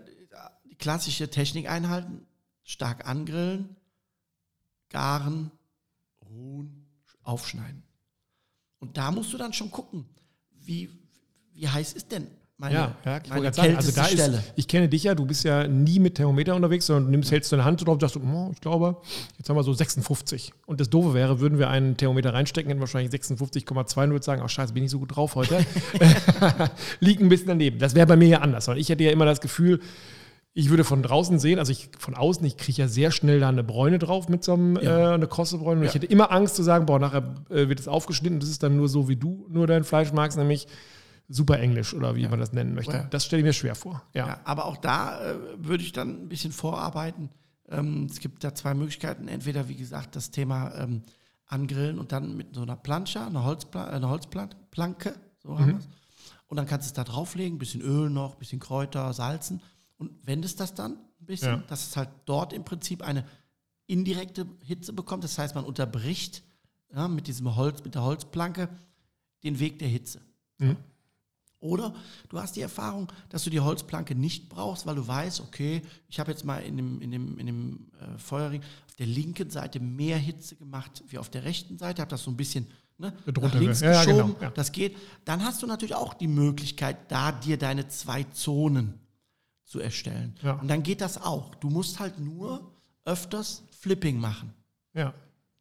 die klassische Technik einhalten. Stark angrillen, garen, ruhen, aufschneiden. Und da musst du dann schon gucken, wie, wie heiß ist denn meine, Ja, ja, ich wollte meine gerade sagen, also da Stelle? ist, ich kenne dich ja, du bist ja nie mit Thermometer unterwegs, sondern du nimmst, hältst deine Hand drauf und sagst, oh, ich glaube, jetzt haben wir so 56. Und das Doofe wäre, würden wir einen Thermometer reinstecken, hätten wahrscheinlich 56,2 und würden sagen, oh scheiße, bin ich so gut drauf heute. Liegt ein bisschen daneben. Das wäre bei mir ja anders, weil ich hätte ja immer das Gefühl, ich würde von draußen sehen, also ich von außen, ich kriege ja sehr schnell da eine Bräune drauf mit so einem, Ja. äh, eine krosse Bräune. Und Ja. ich hätte immer Angst zu sagen, boah, nachher äh, wird es aufgeschnitten, das ist dann nur so, wie du nur dein Fleisch magst, nämlich super Englisch oder wie man das nennen möchte. Ja. Das stelle ich mir schwer vor. Ja. Ja, aber auch da äh, würde ich dann ein bisschen vorarbeiten. Ähm, es gibt da zwei Möglichkeiten. Entweder, wie gesagt, das Thema ähm, angrillen und dann mit so einer Plancha, einer Holzpla eine Holzplanke, so haben wir's. Und dann kannst du es da drauflegen, bisschen Öl noch, bisschen Kräuter, salzen und wendest das dann ein bisschen, Ja. dass es halt dort im Prinzip eine indirekte Hitze bekommt. Das heißt, man unterbricht ja, mit diesem Holz, mit der Holzplanke den Weg der Hitze. Mhm. Oder du hast die Erfahrung, dass du die Holzplanke nicht brauchst, weil du weißt, okay, ich habe jetzt mal in dem, in dem, in dem äh, Feuerring auf der linken Seite mehr Hitze gemacht wie auf der rechten Seite, habe das so ein bisschen ne, nach links ja, ja, geschoben, genau, ja. das geht. Dann hast du natürlich auch die Möglichkeit, da dir deine zwei Zonen zu erstellen. Ja. Und dann geht das auch. Du musst halt nur öfters Flipping machen, ja.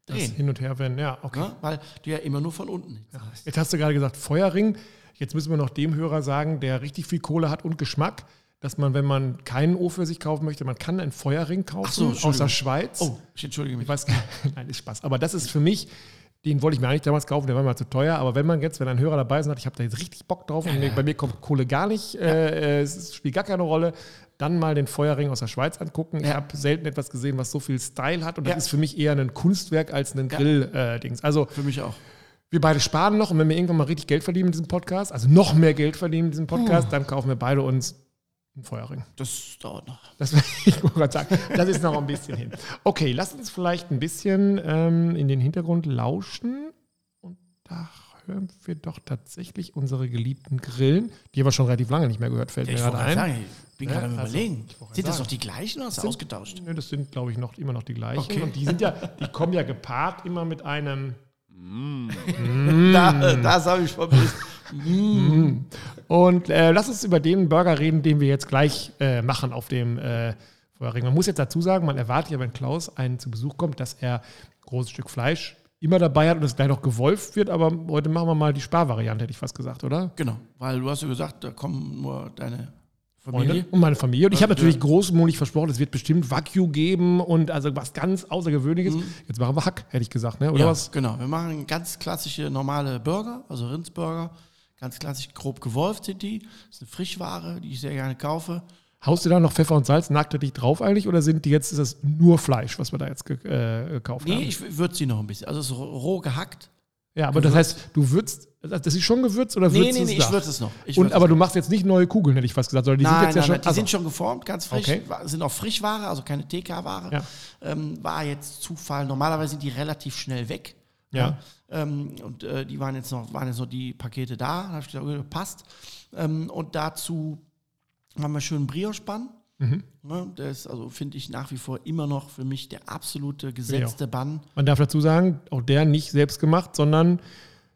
Das hin und her werden, ja, okay. ne? weil du ja immer nur von unten. Jetzt hast du gerade gesagt, Feuerring. Jetzt müssen wir noch dem Hörer sagen, der richtig viel Kohle hat und Geschmack, dass man, wenn man keinen O für sich kaufen möchte, man kann einen Feuerring kaufen so, aus der Schweiz. Oh, ich entschuldige mich. Ich weiß nein, ist Spaß. Aber das ist für mich, den wollte ich mir eigentlich damals kaufen, der war mal zu teuer. Aber wenn man jetzt, wenn ein Hörer dabei ist und sagt, ich habe da jetzt richtig Bock drauf und mir- bei mir kommt Kohle gar nicht, äh, äh, es spielt gar keine Rolle, dann mal den Feuerring aus der Schweiz angucken. Ich Ja. habe selten etwas gesehen, was so viel Style hat und das Ja. ist für mich eher ein Kunstwerk als ein Ja. Grill-Dings. also Für mich auch. Wir beide sparen noch und wenn wir irgendwann mal richtig Geld verdienen mit diesem Podcast, also noch mehr Geld verdienen mit diesem Podcast, dann kaufen wir beide uns einen Feuerring. Das dauert noch. Das, ich gerade sagen, das ist noch ein bisschen hin. Okay, lass uns vielleicht ein bisschen ähm, in den Hintergrund lauschen. Und da hören wir doch tatsächlich unsere geliebten Grillen. Die haben wir schon relativ lange nicht mehr gehört, fällt Ja, mir gerade ein. sagen, ich bin Ja, gerade am also, überlegen. Sind das sagen. noch die gleichen oder hast du ausgetauscht? Nö, das sind, glaube ich, noch, immer noch die gleichen. Okay. Und die sind ja, die kommen ja gepaart immer mit einem. Da, das habe ich vermisst. Und äh, lass uns über den Burger reden, den wir jetzt gleich äh, machen auf dem äh, Feuerring. Man muss jetzt dazu sagen, man erwartet ja, wenn Klaus einen zu Besuch kommt, dass er ein großes Stück Fleisch immer dabei hat und es gleich noch gewolft wird. Aber heute machen wir mal die Sparvariante, hätte ich fast gesagt, oder? Genau, weil du hast ja gesagt, da kommen nur deine Freunde Familie. und meine Familie. Und ich habe Ja. natürlich großmutig versprochen, es wird bestimmt Wagyu geben und also was ganz Außergewöhnliches. Jetzt machen wir Hack, hätte ich gesagt, ne? oder ja, was? genau. Wir machen ganz klassische normale Burger, also Rindsburger. Ganz klassisch grob gewolft sind die. Das ist eine Frischware, die ich sehr gerne kaufe. Haust du da noch Pfeffer und Salz nachträglich drauf eigentlich oder sind die jetzt, ist das nur Fleisch, was wir da jetzt äh, gekauft Nee, haben? ich würze sie noch ein bisschen. Also es ist roh gehackt. Ja, aber das heißt, du würzt, also das ist schon gewürzt oder Nee, würzt nee, du es nee, ich würze es noch. Ich Und aber es du machst jetzt nicht neue Kugeln, hätte ich fast gesagt, sondern die Nein, sind jetzt ja nein, schon. nein, die also, sind schon geformt, ganz frisch. Okay. Sind auch Frischware, also keine TK-Ware. Ja. Ähm, war jetzt Zufall. Normalerweise sind die relativ schnell weg. Ja. Ähm, und äh, die waren jetzt noch, waren jetzt noch die Pakete da. Da habe ich gesagt, okay, passt. Ähm, und dazu haben wir schön Brioche-Bann. Mhm. Ne, der ist, also finde ich nach wie vor immer noch für mich der absolute gesetzte Bann. Man darf dazu sagen, auch der nicht selbst gemacht, sondern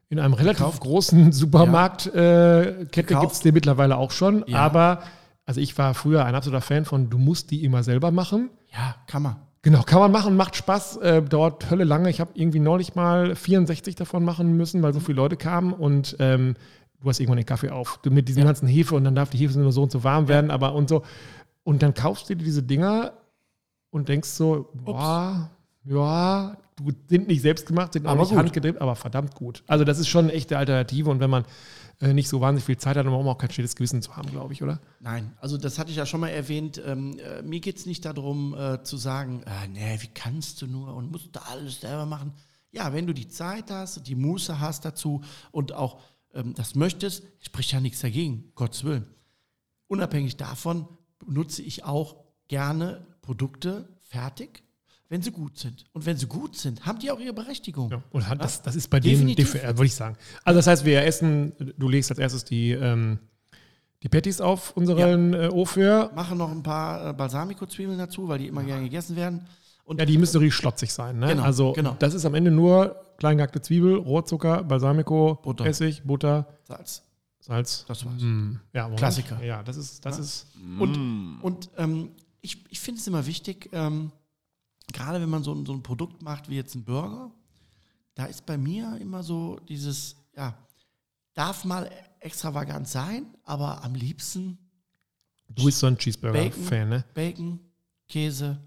in einem relativ Gekauft. großen Supermarktkette äh, Kette Gekauft. gibt es den mittlerweile auch schon. Ja. Aber, also ich war früher ein absoluter Fan von, du musst die immer selber machen. Ja, kann man. Genau, kann man machen, macht Spaß, äh, dauert Hölle lange. Ich habe irgendwie neulich mal 64 davon machen müssen, weil so viele Leute kamen und ähm, du hast irgendwann den Kaffee auf. Du mit diesem ganzen Hefe und dann darf die Hefe nur so und so warm werden, aber und so. Und dann kaufst du dir diese Dinger und denkst so, boah, ja, du sind nicht selbst gemacht, sind auch Aber nicht gut. handgedreht, aber verdammt gut. Also das ist schon eine echte Alternative und wenn man äh, nicht so wahnsinnig viel Zeit hat, dann braucht man auch kein schlechtes Gewissen zu haben, glaube ich, oder? Nein, also das hatte ich ja schon mal erwähnt. Ähm, äh, mir geht es nicht darum äh, zu sagen, äh, nee, wie kannst du nur und musst du alles selber machen. Ja, wenn du die Zeit hast, die Muße hast dazu und auch ähm, das möchtest, spricht ja nichts dagegen, Gottes Willen. Unabhängig davon benutze ich auch gerne Produkte fertig, wenn sie gut sind. Und wenn sie gut sind, haben die auch ihre Berechtigung. Ja, und hat, das, das ist bei denen, Definitiv. defi- äh, würde ich sagen. Also das heißt, wir essen, du legst als erstes die, ähm, die Patties auf unseren äh, Ofür. Mache noch ein paar äh, Balsamico-Zwiebeln dazu, weil die immer gerne gegessen werden. Und Ja, die müssen richtig schlotzig sein. Ne? Genau, also genau. das ist am Ende nur klein gehackte Zwiebel, Rohrzucker, Balsamico, Butter. Essig, Butter, Salz. Salz. Das war's. Mm, ja. Klassiker. Ja, das ist, das ist Und, und ähm, ich, ich finde es immer wichtig, ähm, gerade wenn man so, ein- so ein Produkt macht wie jetzt ein Burger, da ist bei mir immer so dieses, ja, darf mal extravagant sein, aber am liebsten du bist so ein Cheeseburger-Fan, Bacon. ne? Bacon, Käse,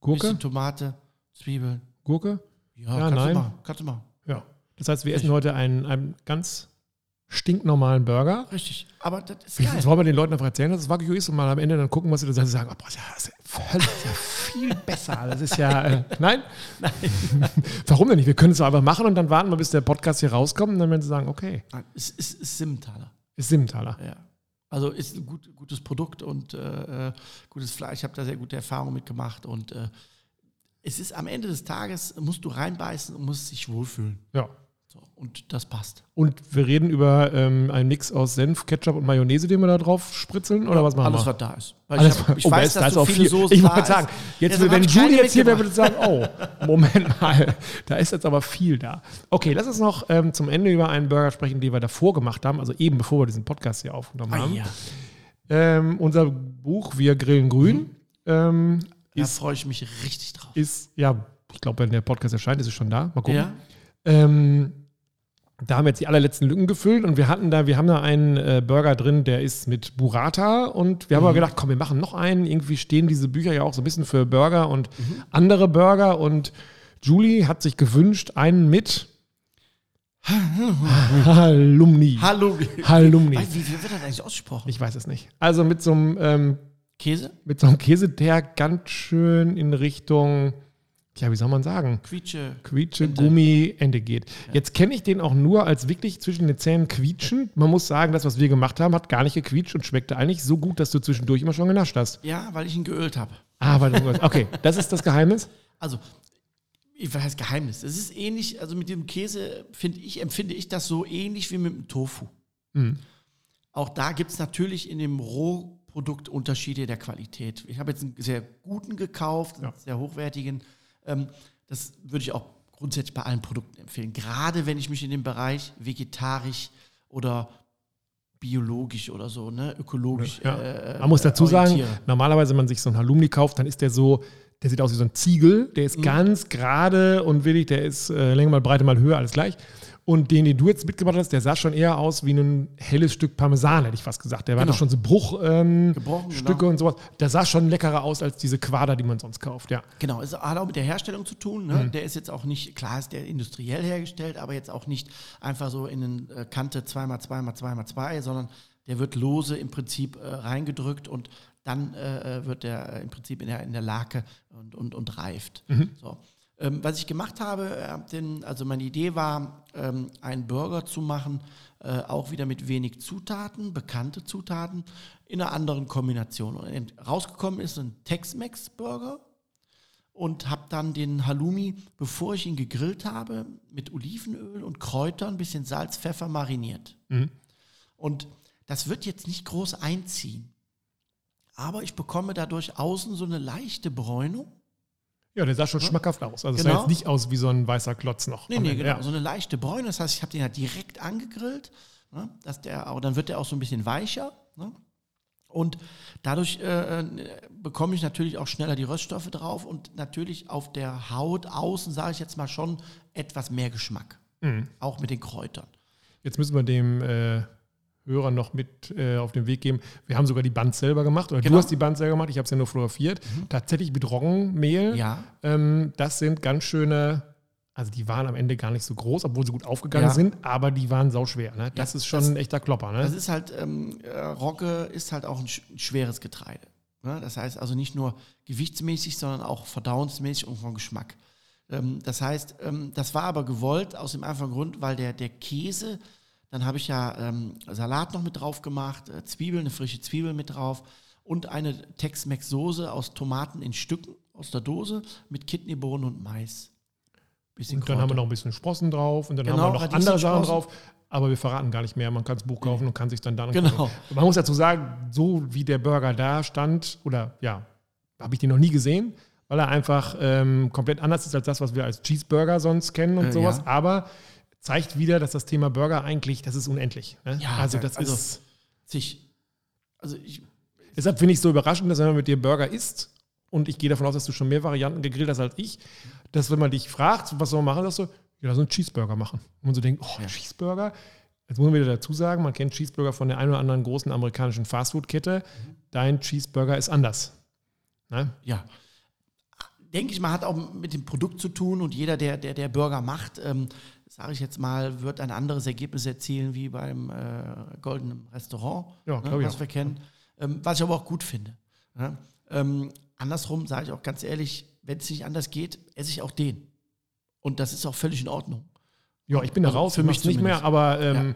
Gurke? bisschen Tomate, Zwiebeln. Gurke? Ja, Ja, kannst nein. du machen. Kannst du machen. Ja. Das heißt, wir essen heute einen, einen ganz stinknormalen Burger. Richtig. Aber das ist Ich geil. soll mal den Leuten einfach erzählen, dass es Wagyu ist und mal am Ende dann gucken, was sie da sagen. Sie sagen, oh, boah, das ist ja völlig, das ist ja viel besser. Das ist ja, äh, nein? Nein. Warum denn nicht? Wir können es einfach machen und dann warten wir, bis der Podcast hier rauskommt und dann werden sie sagen, okay, Nein, es ist, ist Simmentaler. ist Simmentaler. Ja. Also ist ein gut, gutes Produkt und äh, äh, gutes Fleisch. Ich habe da sehr gute Erfahrungen mitgemacht und äh, es ist am Ende des Tages, musst du reinbeißen und musst dich wohlfühlen. Ja. So, und das passt. Und wir reden über ähm, einen Mix aus Senf, Ketchup und Mayonnaise, den wir da drauf spritzeln, oder was machen Alles, wir? was da ist. Weil Alles, ich, hab, ich oh, da weiß, da dass ist so auch viele viel. Soßen Ich da wollte sagen, jetzt, Deshalb wenn Julie jetzt hier wäre, würde ich sagen, oh, Moment mal, da ist jetzt aber viel da. Okay, lass uns noch ähm, zum Ende über einen Burger sprechen, den wir davor gemacht haben, also eben bevor wir diesen Podcast hier aufgenommen Ah, haben. ja. Ähm, unser Buch Wir grillen grün ähm, Da freue ich mich richtig drauf. ist, ja, ich glaube, wenn der Podcast erscheint, ist es schon da. Mal gucken. Ja? Ähm, da haben wir jetzt die allerletzten Lücken gefüllt und wir hatten da, wir haben da einen äh, Burger drin, der ist mit Burrata und wir haben aber gedacht, komm, wir machen noch einen. Irgendwie stehen diese Bücher ja auch so ein bisschen für Burger und andere Burger und Julie hat sich gewünscht, einen mit Halumni. Hallo. Halumni. Wie, wie wird das eigentlich ausgesprochen? Ich weiß es nicht. Also mit so einem ähm, Käse? mit so einem Käse, der ganz schön in Richtung, ja, wie soll man sagen? Quietsche. Quietsche, Ente. Gummi, Ende geht. Jetzt kenne ich den auch nur als wirklich zwischen den Zähnen quietschen. Man muss sagen, das, was wir gemacht haben, hat gar nicht gequietscht und schmeckte eigentlich so gut, dass du zwischendurch immer schon genascht hast. Ja, weil ich ihn geölt habe. Ah, weil du, okay, das ist das Geheimnis. Also, ich weiß Geheimnis. Es ist ähnlich, also mit dem Käse ich, empfinde ich das so ähnlich wie mit dem Tofu. Mhm. Auch da gibt es natürlich in dem Rohprodukt Unterschiede der Qualität. Ich habe jetzt einen sehr guten gekauft, einen Ja. sehr hochwertigen. Ähm, das würde ich auch grundsätzlich bei allen Produkten empfehlen. Gerade wenn ich mich in dem Bereich vegetarisch oder biologisch oder so, ne, ökologisch. Ja. äh, Man muss dazu sagen, normalerweise, wenn man sich so einen Halloumi kauft, dann ist der so, der sieht aus wie so ein Ziegel. Der Mhm. ist ganz gerade und willig, der ist äh, Länge mal Breite mal Höhe, alles gleich. Und den, den du jetzt mitgebracht hast, der sah schon eher aus wie ein helles Stück Parmesan, hätte ich fast gesagt. Der war Genau. doch schon so Bruchstücke ähm, genau. und sowas. Der sah schon leckerer aus als diese Quader, die man sonst kauft, ja. Genau, es hat auch mit der Herstellung zu tun. Ne? Der ist jetzt auch nicht, klar ist der industriell hergestellt, aber jetzt auch nicht einfach so in eine äh, Kante 2x2x2x2, sondern der wird lose im Prinzip äh, reingedrückt und dann äh, äh, wird der äh, im Prinzip in der, in der Lake und, und, und reift. So. Ähm, was ich gemacht habe, äh, den, also meine Idee war, ähm, einen Burger zu machen, äh, auch wieder mit wenig Zutaten, bekannte Zutaten, in einer anderen Kombination. Und rausgekommen ist ein Tex-Mex-Burger und habe dann den Halloumi, bevor ich ihn gegrillt habe, mit Olivenöl und Kräutern, ein bisschen Salz, Pfeffer mariniert. Und das wird jetzt nicht groß einziehen. Aber ich bekomme dadurch außen so eine leichte Bräunung. Ja, der sah schon schmackhaft aus. Also es sah Genau. jetzt nicht aus wie so ein weißer Klotz noch. Nee, nee, genau. Ja. So eine leichte Bräune. Das heißt, ich habe den ja direkt angegrillt. Ne, dass der, aber dann wird der auch so ein bisschen weicher. Ne? Und dadurch äh, äh, bekomme ich natürlich auch schneller die Röststoffe drauf und natürlich auf der Haut außen, sage ich jetzt mal, schon etwas mehr Geschmack. Mhm. Auch mit den Kräutern. Jetzt müssen wir dem äh, Hörer noch mit äh, auf den Weg geben. Wir haben sogar die Band selber gemacht. Oder Genau. du hast die Band selber gemacht, ich habe es ja nur fotografiert. Tatsächlich mit Roggenmehl. Ja. Ähm, das sind ganz schöne, also die waren am Ende gar nicht so groß, obwohl sie gut aufgegangen Ja. sind, aber die waren sauschwer. Ne? Das Ja, ist schon das- ein echter Klopper. Ne? Das ist halt, ähm, äh, Rogge ist halt auch ein, sch- ein schweres Getreide. Ne? Das heißt also nicht nur gewichtsmäßig, sondern auch verdauungsmäßig und vom Geschmack. Ähm, das heißt, ähm, das war aber gewollt aus dem einfachen Grund, weil der, der Käse, dann habe ich ja ähm, Salat noch mit drauf gemacht, äh, Zwiebeln, eine frische Zwiebel mit drauf und eine Tex-Mex-Soße aus Tomaten in Stücken aus der Dose mit Kidneybohnen und Mais. Bisschen und dann haben wir noch ein bisschen Sprossen drauf und dann Genau, haben wir noch Radieschen, andere Sachen Sprossen. drauf. Aber wir verraten gar nicht mehr. Man kann das Buch kaufen und kann sich dann da noch Genau. Man muss dazu sagen, so wie der Burger da stand, oder ja, habe ich den noch nie gesehen, weil er einfach ähm, komplett anders ist als das, was wir als Cheeseburger sonst kennen und Äh, sowas. ja. Aber zeigt wieder, dass das Thema Burger eigentlich, das ist unendlich. Ne? Ja, also da- das also- ist. Sich, also ich, Deshalb finde ich es so überraschend, dass wenn man mit dir Burger isst, und ich gehe davon aus, dass du schon mehr Varianten gegrillt hast als ich, dass wenn man dich fragt, was soll man machen, sagst du, ja, lass uns einen Cheeseburger machen. Und man so denkt, oh, Ja. Cheeseburger. Jetzt muss man wieder dazu sagen, man kennt Cheeseburger von der einen oder anderen großen amerikanischen Fastfood-Kette. Dein Cheeseburger ist anders. Ne? ja, denke ich mal, hat auch mit dem Produkt zu tun und jeder, der, der, der Burger macht, ähm, sage ich jetzt mal, wird ein anderes Ergebnis erzielen wie beim äh, goldenen Restaurant, Ja, ne, was auch. wir kennen, ähm, was ich aber auch gut finde. Ne? Ähm, andersrum sage ich auch ganz ehrlich, wenn es nicht anders geht, esse ich auch den. Und das ist auch völlig in Ordnung. Ja, ich bin da Also raus, für mich nicht mehr, aber ähm,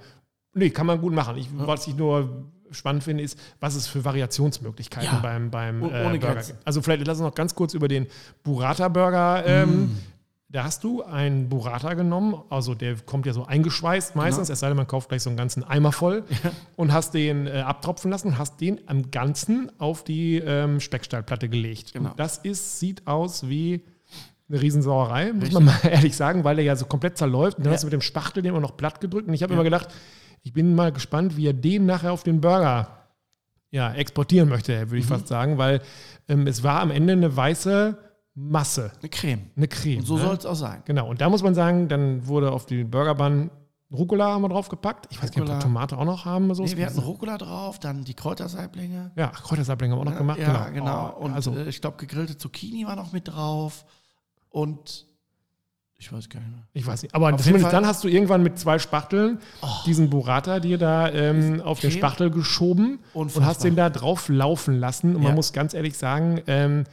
nee, kann man gut machen. Ich, Was ich nur spannend finde, ist, was es für Variationsmöglichkeiten Ja. beim, beim Oh- äh, Burger gibt. Also vielleicht lass uns noch ganz kurz über den Burrata-Burger. Ähm, Mm. Da hast du einen Burrata genommen, also der kommt ja so eingeschweißt meistens, Genau. es sei denn, man kauft gleich so einen ganzen Eimer voll und hast den äh, abtropfen lassen und hast den am Ganzen auf die ähm, Speckstallplatte gelegt. Genau. Und das ist, sieht aus wie eine Riesensauerei, muss man mal ehrlich sagen, weil der ja so komplett zerläuft. Und dann Ja. hast du mit dem Spachtel den auch noch platt gedrückt. Und ich habe immer gedacht, ich bin mal gespannt, wie er den nachher auf den Burger ja, exportieren möchte, würde Mhm. ich fast sagen, weil ähm, es war am Ende eine weiße Masse, Eine Creme. eine Creme. Und so ne? soll es auch sein. Genau, und da muss man sagen, dann wurde auf die Burgerbahn Rucola haben wir draufgepackt. Ich weiß nicht, ob wir Rucola. Tomate auch noch haben. So Nee, wir hatten Rucola drauf, dann die Kräutersaiblinge. ja, Kräutersaiblinge haben wir auch noch gemacht. Ja, genau. Oh, Und also, äh, ich glaube, gegrillte Zucchini war noch mit drauf. Und ich weiß gar nicht mehr. ich weiß nicht. Aber Auf zumindest dann hast du irgendwann mit zwei Spachteln diesen Burrata dir da ähm, auf den Creme. Spachtel geschoben und Unfassbar. hast den da drauf laufen lassen. Und man Ja. muss ganz ehrlich sagen, ähm,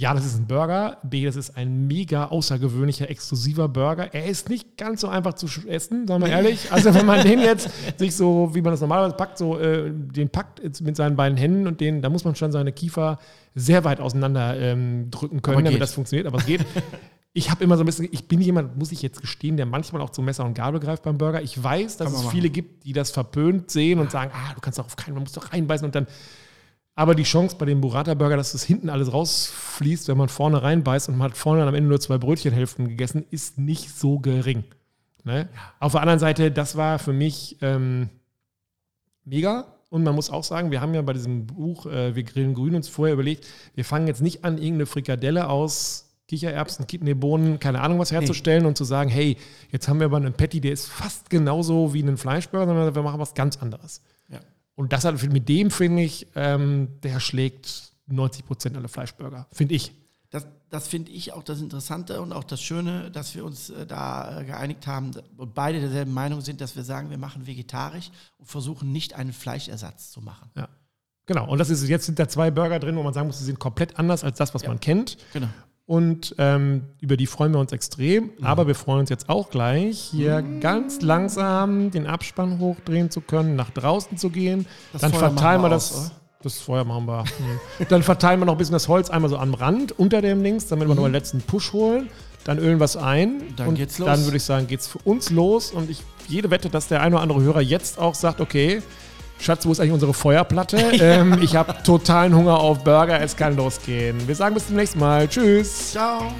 ja, das ist ein Burger. B, das ist ein mega außergewöhnlicher, exklusiver Burger. Er ist nicht ganz so einfach zu essen, sagen wir ehrlich. Also wenn man den jetzt sich so, wie man das normalerweise packt, so äh, den packt mit seinen beiden Händen und den, da muss man schon seine Kiefer sehr weit auseinander ähm, drücken können, damit das funktioniert. Aber es geht. Ich habe immer so ein bisschen, ich bin jemand, muss ich jetzt gestehen, der manchmal auch zu Messer und Gabel greift beim Burger. Ich weiß, dass es man viele gibt, die das verpönt sehen und sagen, ah, du kannst doch auf keinen, man muss doch reinbeißen und dann. Aber die Chance bei dem Burrata-Burger, dass das hinten alles rausfließt, wenn man vorne reinbeißt und man hat vorne am Ende nur zwei Brötchenhälften gegessen, ist nicht so gering. Ne? Auf der anderen Seite, das war für mich ähm, mega. Und man muss auch sagen, wir haben ja bei diesem Buch äh, Wir grillen grün uns vorher überlegt, wir fangen jetzt nicht an, irgendeine Frikadelle aus Kichererbsen, Kidneybohnen, keine Ahnung was herzustellen und zu sagen, hey, jetzt haben wir aber einen Patty, der ist fast genauso wie einen Fleischburger, sondern wir machen was ganz anderes. Ja. Und das hat mit dem, finde ich, ähm, der schlägt 90 Prozent aller Fleischburger, finde ich. Das, das finde ich auch das Interessante und auch das Schöne, dass wir uns äh, da äh, geeinigt haben und beide derselben Meinung sind, dass wir sagen, wir machen vegetarisch und versuchen nicht einen Fleischersatz zu machen. Ja. Genau. Und das ist, jetzt sind da zwei Burger drin, wo man sagen muss, die sind komplett anders als das, was man kennt. Genau. Und ähm, über die freuen wir uns extrem. Aber wir freuen uns jetzt auch gleich, hier ganz langsam den Abspann hochdrehen zu können, nach draußen zu gehen. Das Dann Feuer verteilen wir wir das. aus, das Feuer machen wir. Dann verteilen wir noch ein bisschen das Holz einmal so am Rand unter dem Links, damit wir noch einen letzten Push holen. Dann ölen wir es ein. Dann und geht's los. Dann würde ich sagen, geht's für uns los. Und ich jede Wette, dass der eine oder andere Hörer jetzt auch sagt, okay, Schatz, wo ist eigentlich unsere Feuerplatte? ähm, ich habe totalen Hunger auf Burger, es kann losgehen. Wir sagen bis zum nächsten Mal. Tschüss. Ciao.